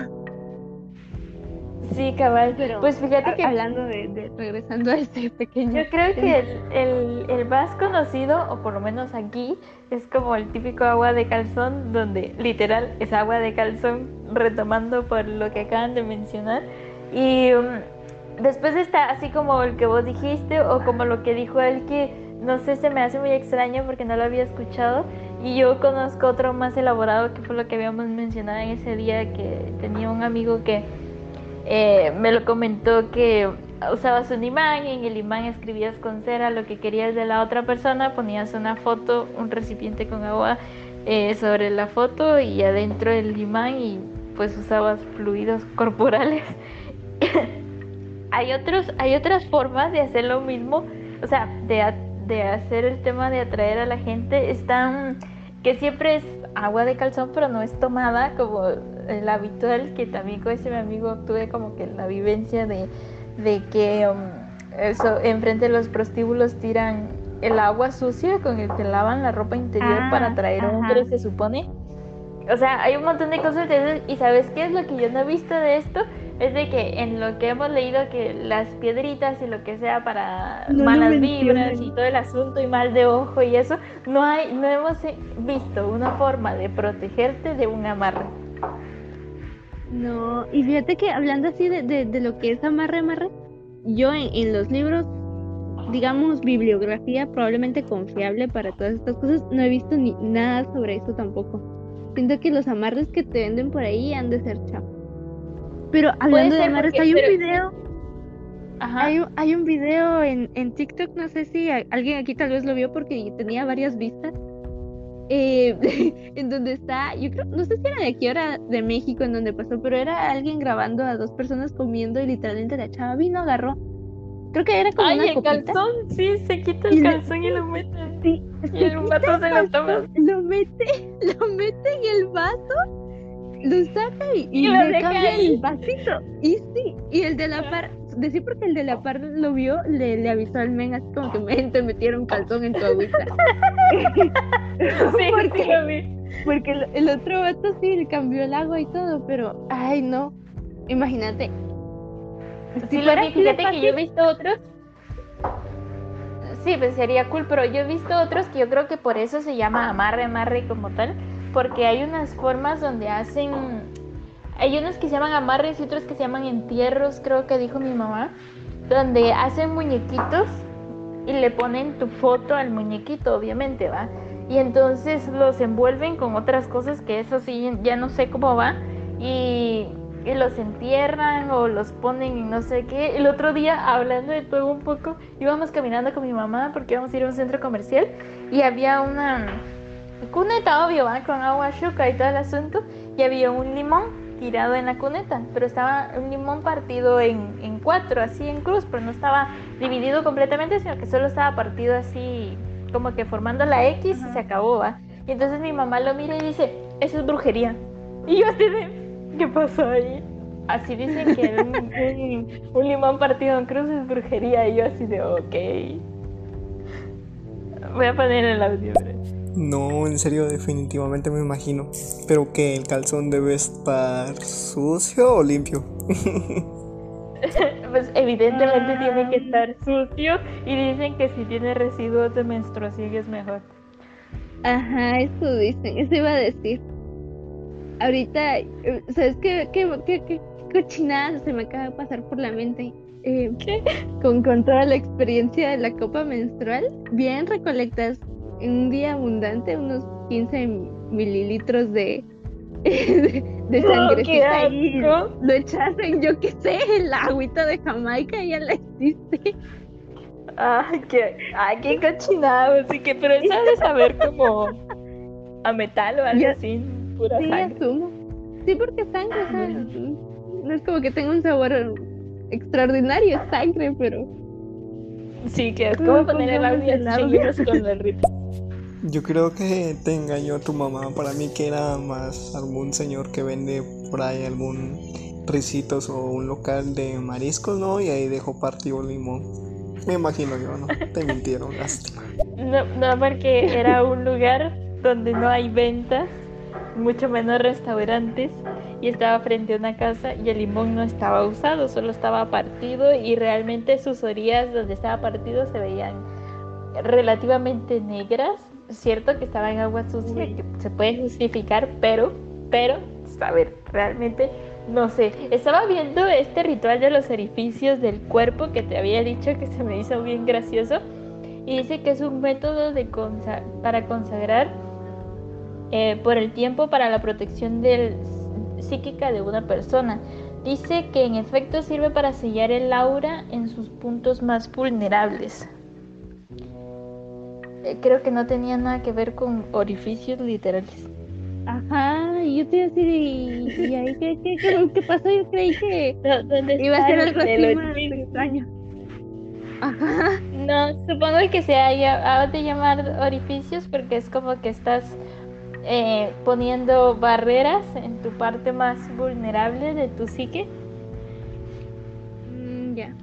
Sí, cabal. Pero pues fíjate que. Hablando de, regresando a este pequeño. Yo creo que el, el, más conocido, o por lo menos aquí, es como el típico agua de calzón, donde literal es agua de calzón, retomando por lo que acaban de mencionar. Y um, después está así como el que vos dijiste, o como lo que dijo él, que no sé, se me hace muy extraño porque no lo había escuchado. Y yo conozco otro más elaborado, que fue lo que habíamos mencionado en ese día, que tenía un amigo que eh, me lo comentó que usabas un imán y en el imán escribías con cera lo que querías de la otra persona, ponías una foto, un recipiente con agua eh, sobre la foto y adentro el imán y pues usabas fluidos corporales. hay, otros, hay otras formas de hacer lo mismo, o sea, de, de hacer el tema de atraer a la gente. Están, que siempre es agua de calzón, pero no es tomada como el habitual, que también con ese mi amigo tuve como que la vivencia de, de que um, eso, enfrente de los prostíbulos tiran el agua sucia con el que lavan la ropa interior para ah, traer un hombre, se supone. O sea, hay un montón de cosas de eso. ¿Y sabes qué es lo que yo no he visto de esto? Es de que en lo que hemos leído que las piedritas y lo que sea para malas vibras y todo el asunto y mal de ojo y eso, no hay, no hemos visto una forma de protegerte de un amarre. No, y fíjate que hablando así de, de, lo que es amarre, amarre, yo en, los libros, digamos, bibliografía probablemente confiable para todas estas cosas, no he visto ni nada sobre eso tampoco. Siento que los amarres que te venden por ahí han de ser chapos. Pero hablando de amarres, hay un video. Hay, hay, un video en, en TikTok, no sé si alguien aquí tal vez lo vio porque tenía varias vistas eh, en donde está, yo creo, no sé si era de aquí era de México en donde pasó, pero era alguien grabando a dos personas comiendo y literalmente la chava vino, agarró. Creo que era como Ay, una el calzón, sí, se quita el calzón y lo mete. Sí, y el vaso se lo toma. Lo mete, lo mete en el vaso, lo saca y, y, le cambia el vasito. Y sí, y el de la par, decir porque el de la par lo vio, le, le avisó al men así como que me te metieron calzón en tu agüita. sí, porque, lo vi. Porque el, otro vato sí le cambió el agua y todo, pero ay no. Imagínate. Si sí, lo fíjate que yo he visto otros. Sí, pues sería cool, pero yo he visto otros que yo creo que por eso se llama amarre, amarre como tal, porque hay unas formas donde hacen hay unos que se llaman amarres y otros que se llaman entierros, creo que dijo mi mamá, donde hacen muñequitos y le ponen tu foto al muñequito, obviamente, ¿va? Y entonces los envuelven con otras cosas que eso sí, ya no sé cómo va. Y, los entierran o los ponen y no sé qué. El otro día, hablando de todo un poco, íbamos caminando con mi mamá porque íbamos a ir a un centro comercial y había una cuneta, obvio. Con agua chuca y todo el asunto. Y había un limón tirado en la cuneta, pero estaba un limón partido en, en, cuatro, así en cruz, pero no estaba dividido completamente, sino que solo estaba partido así, como que formando la X y se acabó, ¿va? Y entonces mi mamá lo mira y dice, eso es brujería. Y yo así de, ¿qué pasó ahí? Así dicen que un, limón partido en cruz es brujería, y yo así de, ok. Voy a poner el audio, no, en serio, definitivamente me imagino. Pero que el calzón debe estar sucio o limpio. pues evidentemente tiene que estar sucio y dicen que si tiene residuos de menstruación es mejor. Ajá, eso dicen, eso iba a decir. Ahorita, ¿sabes qué, qué, qué, qué cochinada se me acaba de pasar por la mente? Eh, ¿Qué? Con, con toda la experiencia de la copa menstrual, bien recolectas un día abundante, unos 15 mililitros de, de, sangrecita y lo echas en, yo qué sé, el agüita de Jamaica ya la hiciste. Ay, qué, ay, qué cochinado, así que, pero él sabe saber como a metal o algo así, pura sí, Asumo. Sí, porque sangre, No es como que tenga un sabor extraordinario, sangre, pero... Sí, que es como poner el audio con el ritmo. Yo creo que te engañó tu mamá. Para mí que era más algún señor que vende por ahí algún risitos o un local de mariscos, ¿no? Y ahí dejó partido limón. Me imagino yo, ¿no? Te mintieron, lástima. No, no, porque era un lugar donde no hay ventas, mucho menos restaurantes, y estaba frente a una casa y el limón no estaba usado, solo estaba partido y realmente sus orillas donde estaba partido se veían relativamente negras cierto que estaba en agua sucia, que se puede justificar, pero, pero, a ver, realmente no sé. Estaba viendo este ritual de los orificios del cuerpo que te había dicho que se me hizo bien gracioso. Y dice que es un método de para consagrar eh, por el tiempo para la protección del, psíquica de una persona. dice que en efecto sirve para sellar el aura en sus puntos más vulnerables. Eh, creo que no tenía nada que ver con orificios literales. Ajá, yo te iba a decir, ¿y, ahí qué, qué, qué, pasó? Yo creí que iba a ser algo así más extraño. Ajá. No, supongo que se haya de llamar orificios porque es como que estás eh, poniendo barreras en tu parte más vulnerable de tu psique. Mm, ya.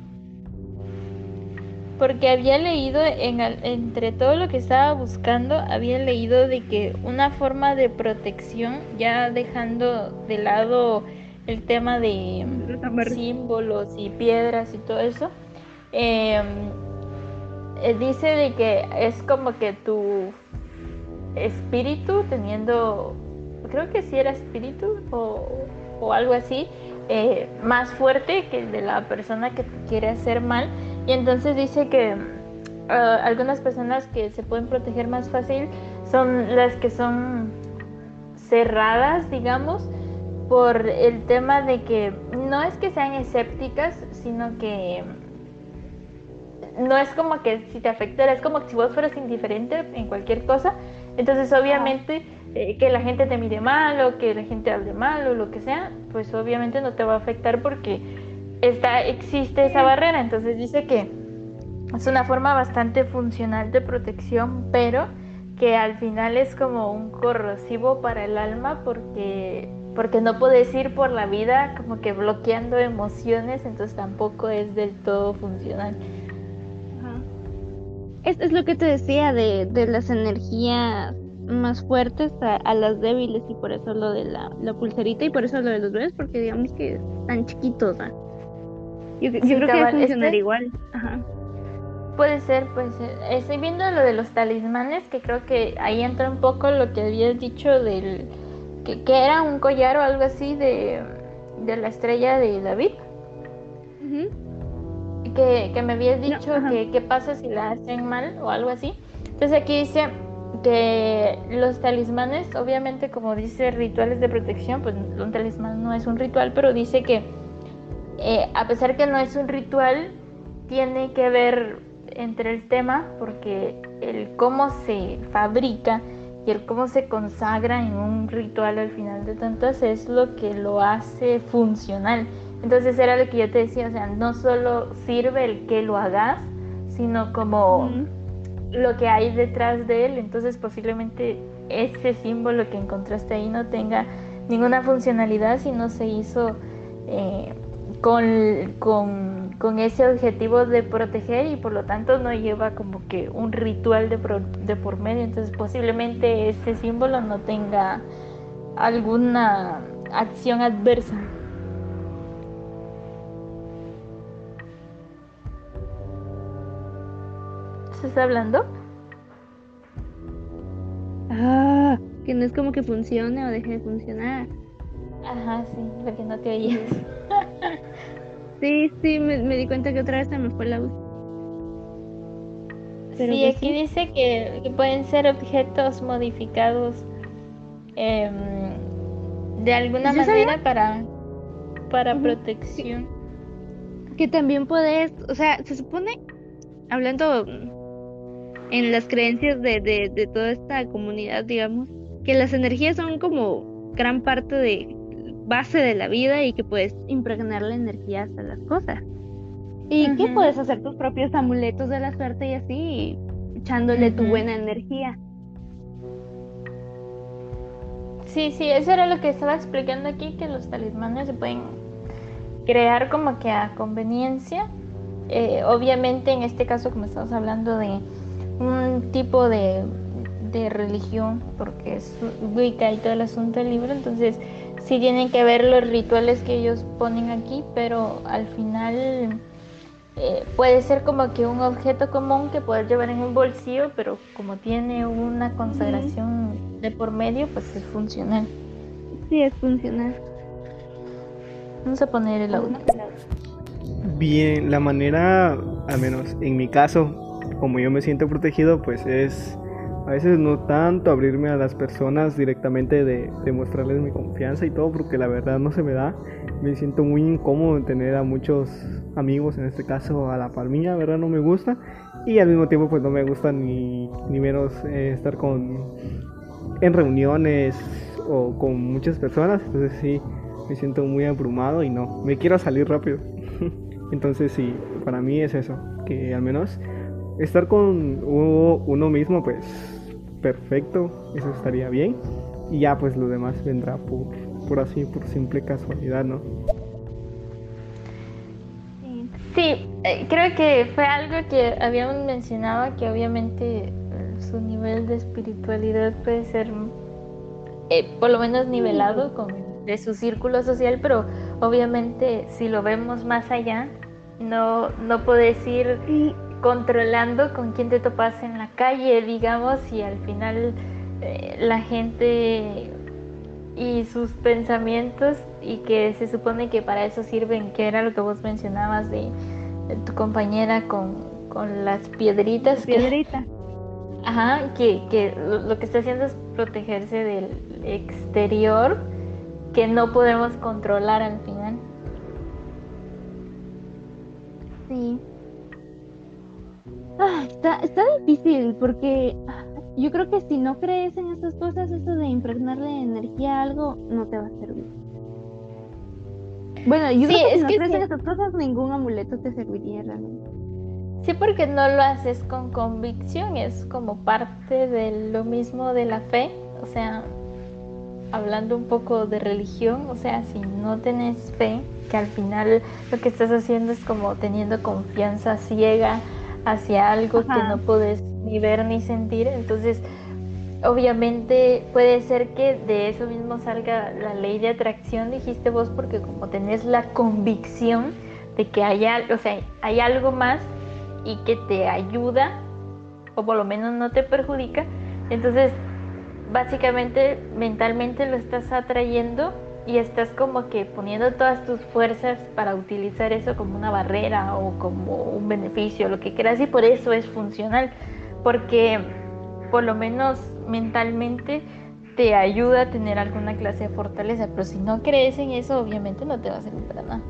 Porque había leído, en, entre todo lo que estaba buscando, había leído de que una forma de protección, ya dejando de lado el tema de símbolos y piedras y todo eso, em, eh, dice de que es como que tu espíritu teniendo, creo que sí era espíritu o, o algo así, eh, más fuerte que el de la persona que quiere hacer mal. Y entonces dice que ah, algunas personas que se pueden proteger más fácil son las que son cerradas, digamos, por el tema de que no es que sean escépticas, sino que no es como que si te afectara, es como si vos fueras indiferente en cualquier cosa. Entonces, obviamente, eh, que la gente te mire mal o que la gente hable mal o lo que sea, pues obviamente no te va a afectar porque está, existe esa barrera. Entonces, dice que es una forma bastante funcional de protección, pero que al final es como un corrosivo para el alma porque porque no puedes ir por la vida como que bloqueando emociones, entonces tampoco es del todo funcional. Es, es lo que te decía de, de las energías más fuertes a, las débiles y por eso lo de la, la, pulserita y por eso lo de los bebés, porque digamos que están chiquitos. Yo, yo creo que va a funcionar este igual. Ajá. Puede ser, puede ser. Estoy viendo lo de los talismanes, que creo que ahí entra un poco lo que habías dicho del... que, que era un collar o algo así de, de la estrella de David que, me habías dicho que qué pasa si la hacen mal o algo así. Entonces aquí dice que los talismanes, obviamente como dice rituales de protección, pues un talismán no es un ritual, pero dice que eh, a pesar que no es un ritual, tiene que ver entre el tema porque el cómo se fabrica y el cómo se consagra en un ritual al final de tantas es lo que lo hace funcional. Entonces era lo que yo te decía, o sea, no solo sirve el que lo hagas, sino como lo que hay detrás de él. Entonces posiblemente ese símbolo que encontraste ahí no tenga ninguna funcionalidad si no se hizo eh, con, con, ese objetivo de proteger y por lo tanto no lleva como que un ritual de, de por medio. Entonces posiblemente ese símbolo no tenga alguna acción adversa. estás hablando? Ah, que no es como que funcione o deje de funcionar. Ajá, sí, porque no te oías. sí, sí, me, di cuenta que otra vez se me fue la luz. sí, pues aquí dice que, pueden ser objetos modificados em, de alguna manera para, para protección. Que también puedes, o sea, se supone, hablando en las creencias de, de, toda esta comunidad, digamos, que las energías son como gran parte de base de la vida y que puedes impregnar la energía hasta las cosas. Y que puedes hacer tus propios amuletos de la suerte y así, echándole tu buena energía. Sí, sí, eso era lo que estaba explicando aquí, que los talismanes se pueden crear como que a conveniencia. Eh, obviamente en este caso, como estamos hablando de un tipo de, religión, porque es Wicca y todo el asunto del libro, entonces sí tienen que ver los rituales que ellos ponen aquí, pero al final eh, puede ser como que un objeto común que puedes llevar en un bolsillo, pero como tiene una consagración de por medio, pues es funcional. Sí, es funcional. Vamos a poner el audio. Bien, la manera, al menos en mi caso, como yo me siento protegido, pues es a veces no tanto abrirme a las personas directamente de, mostrarles mi confianza y todo, porque la verdad no se me da. Me siento muy incómodo en tener a muchos amigos, en este caso a la palmilla, la verdad no me gusta. Y al mismo tiempo pues no me gusta ni, ni menos eh, estar con en reuniones o con muchas personas. Entonces sí, me siento muy abrumado y no, me quiero salir rápido. Entonces sí, para mí es eso, que al menos estar con uno mismo pues perfecto, eso estaría bien. Y ya pues lo demás vendrá por, por así, por simple casualidad, ¿no? Sí, eh, creo que fue algo que habíamos mencionado, que obviamente eh, su nivel de espiritualidad puede ser eh, por lo menos nivelado con de su círculo social, pero obviamente si lo vemos más allá, no, no puedes ir controlando con quién te topas en la calle, digamos, y al final eh, la gente y sus pensamientos y que se supone que para eso sirven, que era lo que vos mencionabas de, tu compañera con, las piedritas. Piedrita. ajá, que, que lo, que está haciendo es protegerse del exterior que no podemos controlar al final. Sí. Ah, está, está difícil porque yo creo que si no crees en esas cosas, eso de impregnarle energía a algo no te va a servir. Bueno, yo creo que si no crees en esas cosas, ningún amuleto te serviría realmente. Sí, porque no lo haces con convicción, es como parte de lo mismo de la fe. O sea, hablando un poco de religión, o sea, si no tenés fe, que al final lo que estás haciendo es como teniendo confianza ciega hacia algo que no puedes ni ver ni sentir, entonces obviamente puede ser que de eso mismo salga la ley de atracción, dijiste vos, porque como tenés la convicción de que hay, o sea, hay algo más y que te ayuda, o por lo menos no te perjudica, entonces básicamente mentalmente lo estás atrayendo y estás como que poniendo todas tus fuerzas para utilizar eso como una barrera o como un beneficio, lo que quieras, y por eso es funcional, porque por lo menos mentalmente te ayuda a tener alguna clase de fortaleza, pero si no crees en eso, obviamente no te va a servir para nada.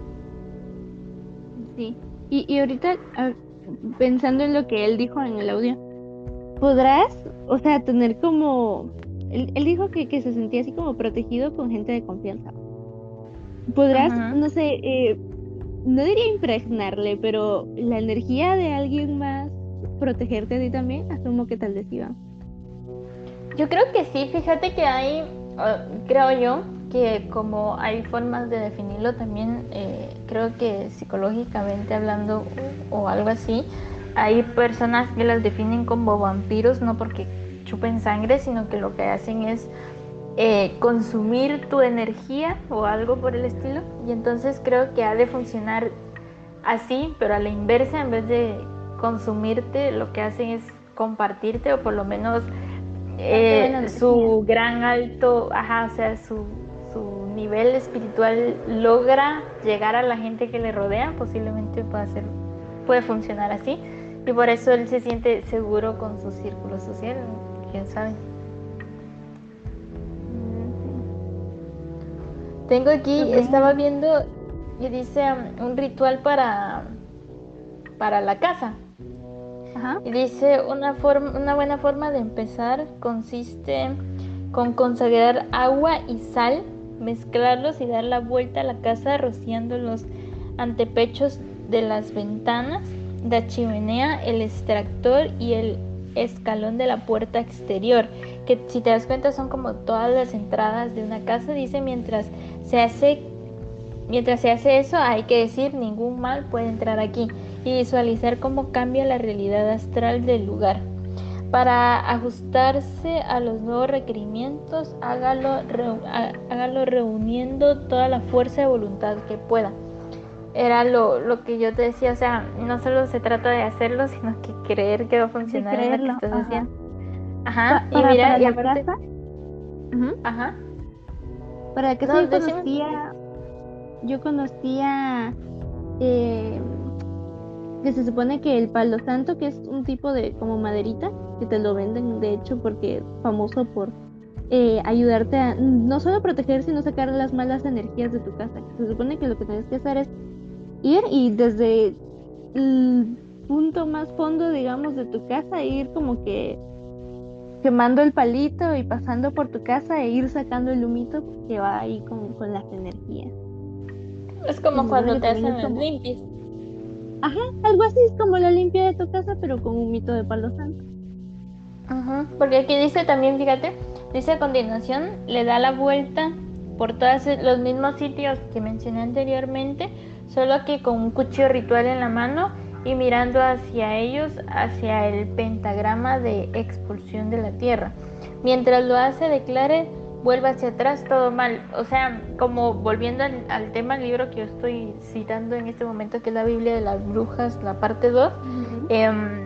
Sí, y, y ahorita pensando en lo que él dijo en el audio, podrás, o sea, tener como él, dijo que, se sentía así como protegido con gente de confianza. Podrás, no sé, eh, no diría impregnarle, pero la energía de alguien más protegerte a ti también, asumo que tal vez iba. Yo creo que sí, fíjate que hay, ah, creo yo, que como hay formas de definirlo también, eh, creo que psicológicamente hablando o algo así, hay personas que las definen como vampiros, no porque chupen sangre, sino que lo que hacen es eh, consumir tu energía o algo por el estilo. Y entonces creo que ha de funcionar así, pero a la inversa, en vez de consumirte, lo que hacen es compartirte o por lo menos eh, su gran alto, ajá, o sea, su, su nivel espiritual logra llegar a la gente que le rodea, posiblemente pueda ser, puede funcionar así. Y por eso él se siente seguro con su círculo social quién sabe. Tengo aquí, estaba viendo y dice um, un ritual para, para la casa. Y dice una, forma, una buena forma de empezar consiste con consagrar agua y sal, mezclarlos y dar la vuelta a la casa rociando los antepechos de las ventanas, la chimenea, el extractor y el escalón de la puerta exterior, que si te das cuenta son como todas las entradas de una casa, dice mientras se hace mientras se hace eso hay que decir ningún mal puede entrar aquí y visualizar cómo cambia la realidad astral del lugar. Para ajustarse a los nuevos requerimientos, hágalo, hágalo reuniendo toda la fuerza de voluntad que pueda era lo, lo que yo te decía, o sea, no solo se trata de hacerlo, sino que creer que va a funcionar en lo que estás haciendo. Ajá, y mira, y aparte... Ajá. Para que no, yo conocía, yo conocía, eh, que se supone que el palo santo, que es un tipo de como maderita, que te lo venden de hecho porque es famoso por eh, ayudarte a no solo proteger, sino sacar las malas energías de tu casa. Se supone que lo que tienes que hacer es ir y desde el punto más fondo, digamos, de tu casa, ir como que quemando el palito y pasando por tu casa e ir sacando el humito que va ahí con, con las energías. Es como cuando te hacen las limpias. Ajá, algo así es como la limpia de tu casa, pero con un mito de palo santo. Ajá, porque aquí dice también, fíjate, dice a continuación, le da la vuelta por todos los mismos sitios que mencioné anteriormente, solo que con un cuchillo ritual en la mano y mirando hacia ellos, hacia el pentagrama de expulsión de la tierra. Mientras lo hace, declare vuelva hacia atrás, todo mal. O sea, como volviendo al, tema del libro que yo estoy citando en este momento, que es la Biblia de las Brujas, la parte 2, em,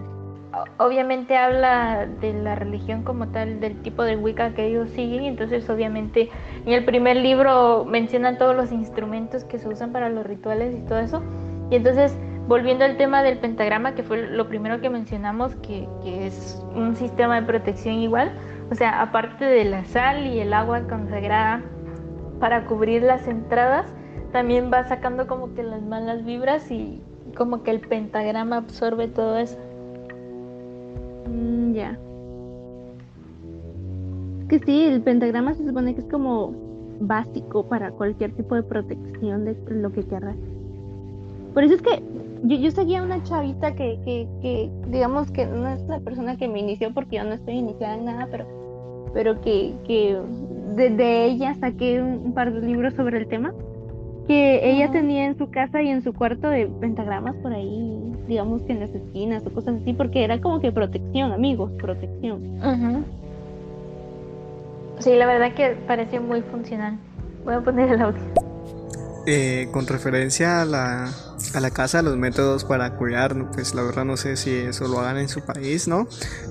obviamente habla de la religión como tal, del tipo de Wicca que ellos siguen, entonces obviamente en el primer libro mencionan todos los instrumentos que se usan para los rituales y todo eso. Y entonces, volviendo al tema del pentagrama, que fue lo primero que mencionamos, que, que es un sistema de protección igual, o sea, aparte de la sal y el agua consagrada para cubrir las entradas, también va sacando como que las malas vibras y como que el pentagrama absorbe todo eso. Mm, ya. Que sí, el pentagrama se supone que es como básico para cualquier tipo de protección de lo que querrás. Por eso es que yo, yo seguía una chavita que, que, que, digamos que no es la persona que me inició porque yo no estoy iniciada en nada, pero pero que, que de, ella saqué un, par de libros sobre el tema, que ella tenía en su casa y en su cuarto de pentagramas por ahí, digamos que en las esquinas o cosas así, porque era como que protección, amigos, protección. Sí, la verdad que parece muy funcional. Voy a poner el audio. Eh, con referencia a la, a la casa, los métodos para cuidar, pues la verdad no sé si eso lo hagan en su país, ¿no?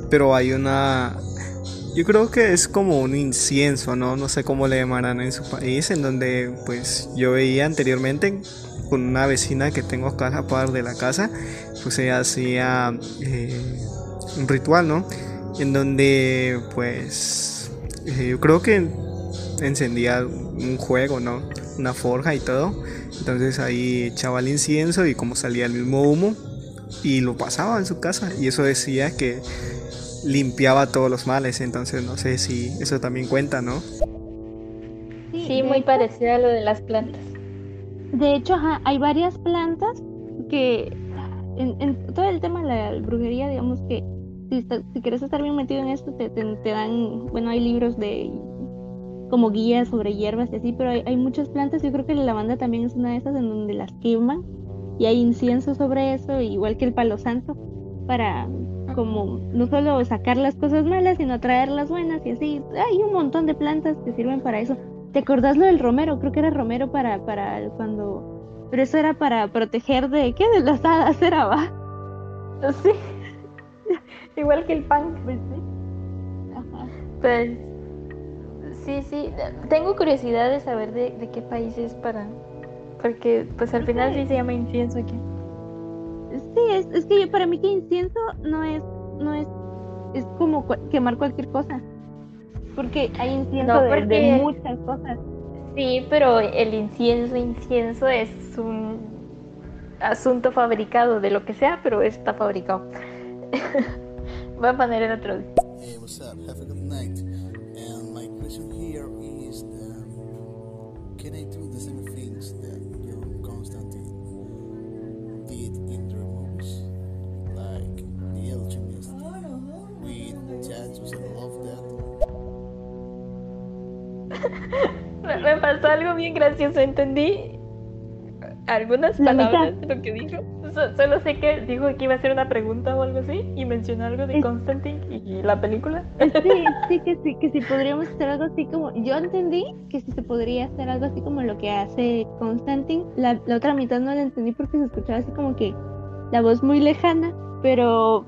Pero hay una yo creo que es como un incienso, ¿no? No sé cómo le llamarán en su país, en donde pues yo veía anteriormente con una vecina que tengo acá a par de la casa, pues ella hacía eh, un ritual, ¿no? En donde pues eh, yo creo que encendía un juego, ¿no? Una forja y todo. Entonces ahí echaba el incienso y como salía el mismo humo y lo pasaba en su casa y eso decía que limpiaba todos los males, entonces no sé si eso también cuenta, ¿no? Sí, muy parecido a lo de las plantas. De hecho, hay varias plantas que en, todo el tema de la brujería, digamos que si, si quieres estar bien metido en esto, te, te, dan, bueno, hay libros de como guías sobre hierbas y así, pero hay, hay, muchas plantas, yo creo que la lavanda también es una de esas en donde las queman y hay incienso sobre eso, igual que el palo santo, para como no solo sacar las cosas malas, sino traer las buenas y así. Hay un montón de plantas que sirven para eso. ¿Te acordás lo del romero? Creo que era romero para, para cuando... Pero eso era para proteger de... ¿Qué? De las hadas era, va. Sí. Igual que el pan. Pues sí. Ajá. Pues... Sí, sí. Tengo curiosidad de saber de, de qué país es para... Porque pues al final sí se llama incienso aquí. Sí, es, es que para mí que incienso no es, no es, es como quemar cualquier cosa. Porque hay incienso de, muchas cosas. Sí, pero el incienso, incienso es un asunto fabricado de lo que sea, pero está fabricado. Voy a poner el otro. Hey, what's up? Have a good night. Me pasó algo bien gracioso, entendí algunas palabras de lo que dijo. solo sé que dijo que iba a hacer una pregunta o algo así y mencionó algo de Constantine y, la película. Sí, sí, que sí, que si podríamos hacer algo así como. Yo entendí que si se podría hacer algo así como lo que hace Constantine. La, la otra mitad no la entendí porque se escuchaba así como que la voz muy lejana, pero.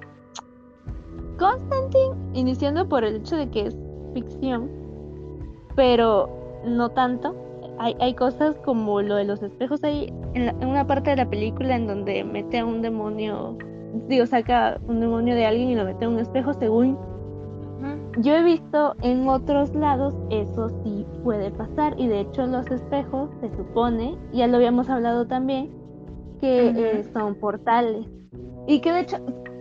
Constantine, iniciando por el hecho de que es ficción, pero no tanto. Hay, hay cosas como lo de los espejos. Ahí en, una parte de la película en donde mete a un demonio, digo, saca un demonio de alguien y lo mete a un espejo según yo he visto en otros lados eso sí puede pasar. Y de hecho los espejos se supone, ya lo habíamos hablado también, que eh, son portales. Y que de hecho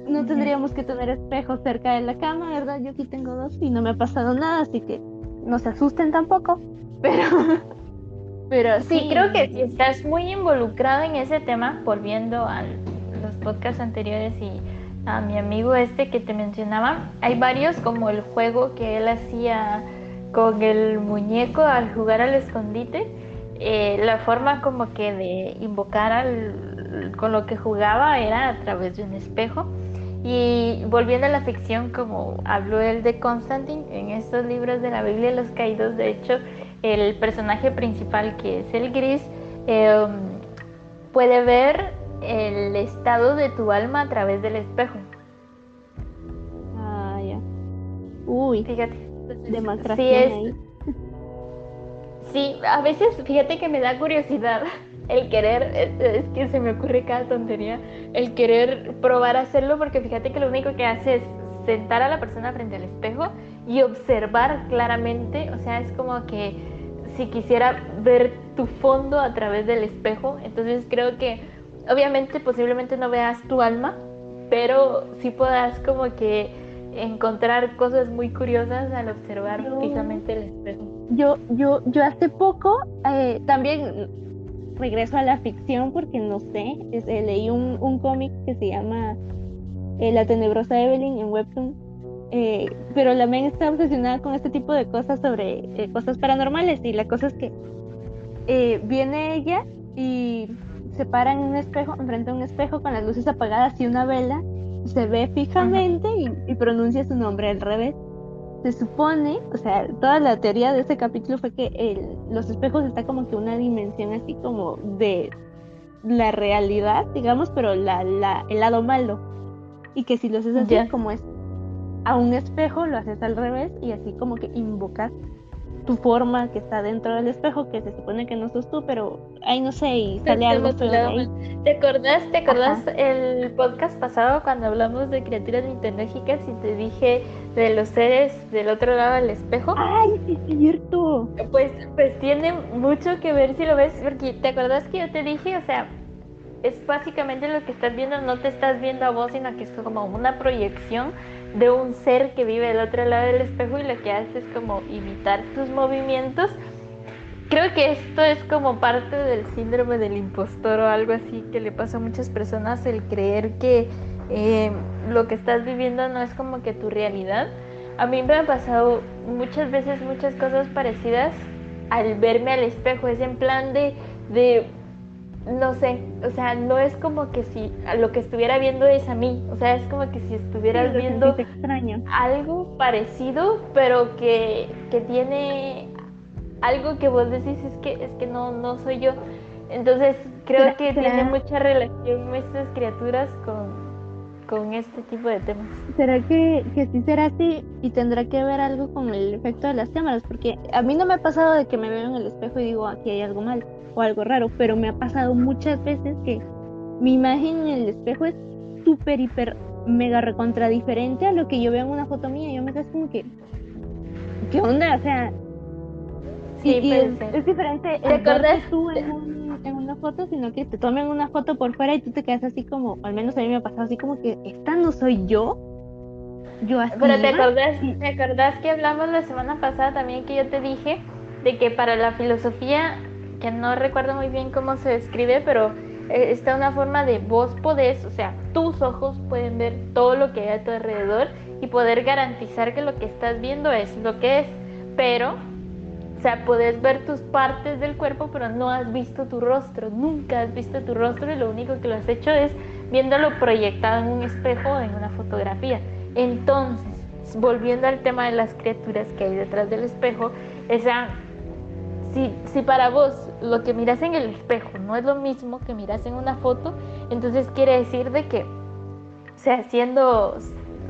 no tendríamos que tener espejos cerca de la cama, ¿verdad? Yo aquí tengo dos y no me ha pasado nada, así que no se asusten tampoco, pero... pero sí, creo que si estás muy involucrado en ese tema, volviendo a los podcasts anteriores y a mi amigo este que te mencionaba, hay varios como el juego que él hacía con el muñeco al jugar al escondite, eh, la forma como que de invocar al, con lo que jugaba era a través de un espejo. Y volviendo a la ficción, como habló él de Constantine, en estos libros de la Biblia de los Caídos, de hecho, el personaje principal, que es el gris, eh, puede ver el estado de tu alma a través del espejo. Ah, ya. Uy. Fíjate. de sí, es, Sí, a veces fíjate que me da curiosidad el querer, es, que se me ocurre cada tontería, el querer probar a hacerlo porque fíjate que lo único que hace es sentar a la persona frente al espejo y observar claramente, o sea, es como que si quisiera ver tu fondo a través del espejo, entonces creo que obviamente posiblemente no veas tu alma, pero sí puedas como que encontrar cosas muy curiosas al observar fijamente el espejo. Yo, yo, yo hace poco eh, también regreso a la ficción porque no sé, eh, leí un, un cómic que se llama eh, La tenebrosa Evelyn en Webtoon, pero la men está obsesionada con este tipo de cosas sobre cosas paranormales y la cosa es que viene ella y se para en un espejo, enfrente a un espejo con las luces apagadas y una vela, se ve fijamente y, pronuncia su nombre al revés. Se supone, o sea, toda la teoría de ese capítulo fue que el, los espejos está como que una dimensión así como de la realidad, digamos, pero la, la, el lado malo. Y que si lo haces así como es a un espejo, lo haces al revés y así como que invocas tu forma que está dentro del espejo, que se supone que no sos tú, pero ahí no sé, y sale algo ¿Te acordás, te acordás el podcast pasado cuando hablamos de criaturas mitológicas y te dije de los seres del otro lado del espejo? ¡Ay, sí es cierto! Pues, pues tiene mucho que ver si lo ves, porque te acordás que yo te dije, o sea, es básicamente lo que estás viendo, no te estás viendo a vos, sino que es como una proyección de un ser que vive del otro lado del espejo y lo que hace es como imitar tus movimientos. Creo que esto es como parte del síndrome del impostor o algo así que le pasa a muchas personas, el creer que eh, lo que estás viviendo no es como que tu realidad. A mí me han pasado muchas veces muchas cosas parecidas al verme al espejo, es en plan de no sé, o sea, no es como que si lo que estuviera viendo es a mí, o sea, es como que si estuvieras viendo algo parecido, pero que, que, tiene algo que vos decís es que es que no no soy yo. Entonces, creo que tiene mucha relación estas criaturas con, con este tipo de temas. ¿Será que, que sí será así y tendrá que ver algo con el efecto de las cámaras? Porque a mí no me ha pasado de que me veo en el espejo y digo, aquí hay algo mal o algo raro, pero me ha pasado muchas veces que mi imagen en el espejo es súper, hiper, mega recontra diferente a lo que yo veo en una foto mía. Yo me quedo como que, ¿qué onda? O sea, sí, es, diferente ¿Te acordás? tú en, en, una foto, sino que te tomen una foto por fuera y tú te quedas así como, al menos a mí me ha pasado así como que, ¿esta no soy yo? Yo así. Pero te acordás, ¿te acordás que hablamos la semana pasada también que yo te dije de que para la filosofía que no recuerdo muy bien cómo se describe, pero eh, está una forma de vos podés, o sea, tus ojos pueden ver todo lo que hay a tu alrededor y poder garantizar que lo que estás viendo es lo que es, pero, o sea, puedes ver tus partes del cuerpo, pero no has visto tu rostro, nunca has visto tu rostro y lo único que lo has hecho es viéndolo proyectado en un espejo o en una fotografía. Entonces, volviendo al tema de las criaturas que hay detrás del espejo, esa si, si para vos lo que miras en el espejo no es lo mismo que miras en una foto, entonces quiere decir de que, o sea, siendo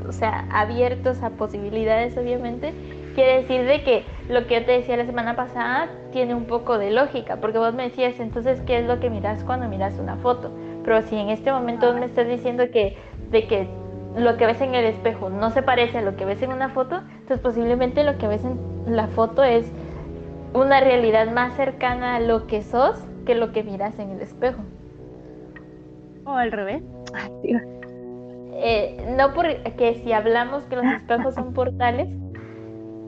o sea, abiertos a posibilidades, obviamente, quiere decir de que lo que yo te decía la semana pasada tiene un poco de lógica, porque vos me decías, entonces, ¿qué es lo que miras cuando miras una foto? Pero si en este momento vos me estás diciendo que, de que lo que ves en el espejo no se parece a lo que ves en una foto, entonces posiblemente lo que ves en la foto es una realidad más cercana a lo que sos que lo que miras en el espejo. O al revés. Eh, no porque si hablamos que los espejos son portales.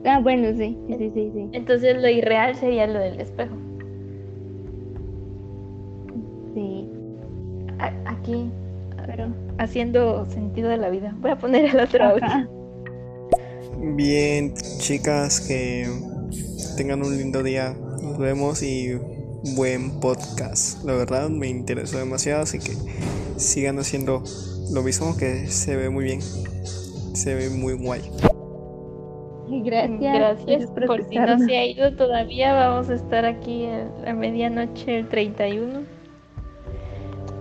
Ah, bueno, sí, sí, sí, sí. Entonces lo irreal sería lo del espejo. Sí. aquí, pero haciendo sentido de la vida. Voy a poner el otro audio. Bien, chicas, que tengan un lindo día. Nos vemos y buen podcast. La verdad me interesó demasiado, así que sigan haciendo lo mismo que se ve muy bien. Se ve muy guay. Gracias. Gracias por, si no se ha ido todavía. Vamos a estar aquí a, medianoche el 31.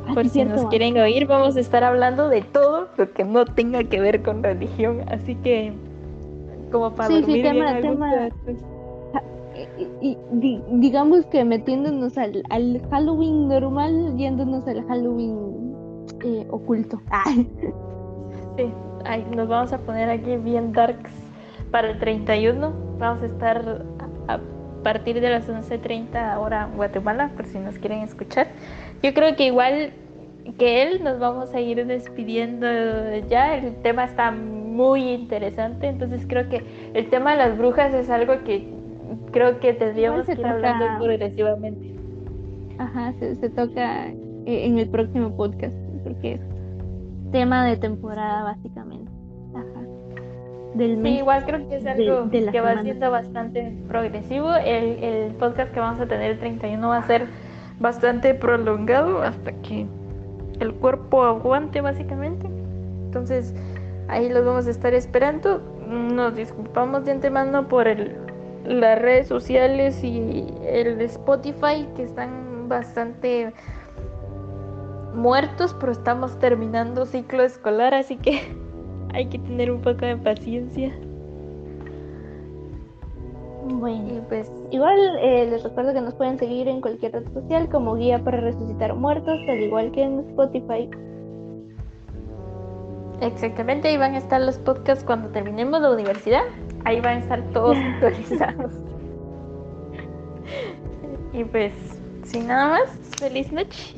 Ah, por si nos quieren oír, vamos a estar hablando de todo lo que no tenga que ver con religión. Así que, como para dormir bien y, digamos que metiéndonos al, Halloween normal, yéndonos al Halloween eh, oculto. Sí, nos vamos a poner aquí bien darks para el 31. Vamos a estar a, partir de las 11.30 hora Guatemala, por si nos quieren escuchar. Yo creo que igual que él nos vamos a ir despidiendo ya. El tema está muy interesante, entonces creo que el tema de las brujas es algo que creo que tendríamos que ir hablando progresivamente. Ajá, se, toca eh, en el próximo podcast, porque es tema de temporada básicamente. Ajá. Del mes, sí, igual creo que es algo que va siendo bastante progresivo. El, el podcast que vamos a tener el 31 va a ser bastante prolongado hasta que el cuerpo aguante básicamente. Entonces ahí los vamos a estar esperando. Nos disculpamos de antemano por el las redes sociales y el Spotify que están bastante muertos, pero estamos terminando ciclo escolar, así que hay que tener un poco de paciencia. Bueno, pues igual eh, les recuerdo que nos pueden seguir en cualquier red social como guía para resucitar muertos, al igual que en Spotify. Exactamente, ahí van a estar los podcasts cuando terminemos la universidad ahí van a estar todos actualizados. y pues, sin nada más, feliz noche.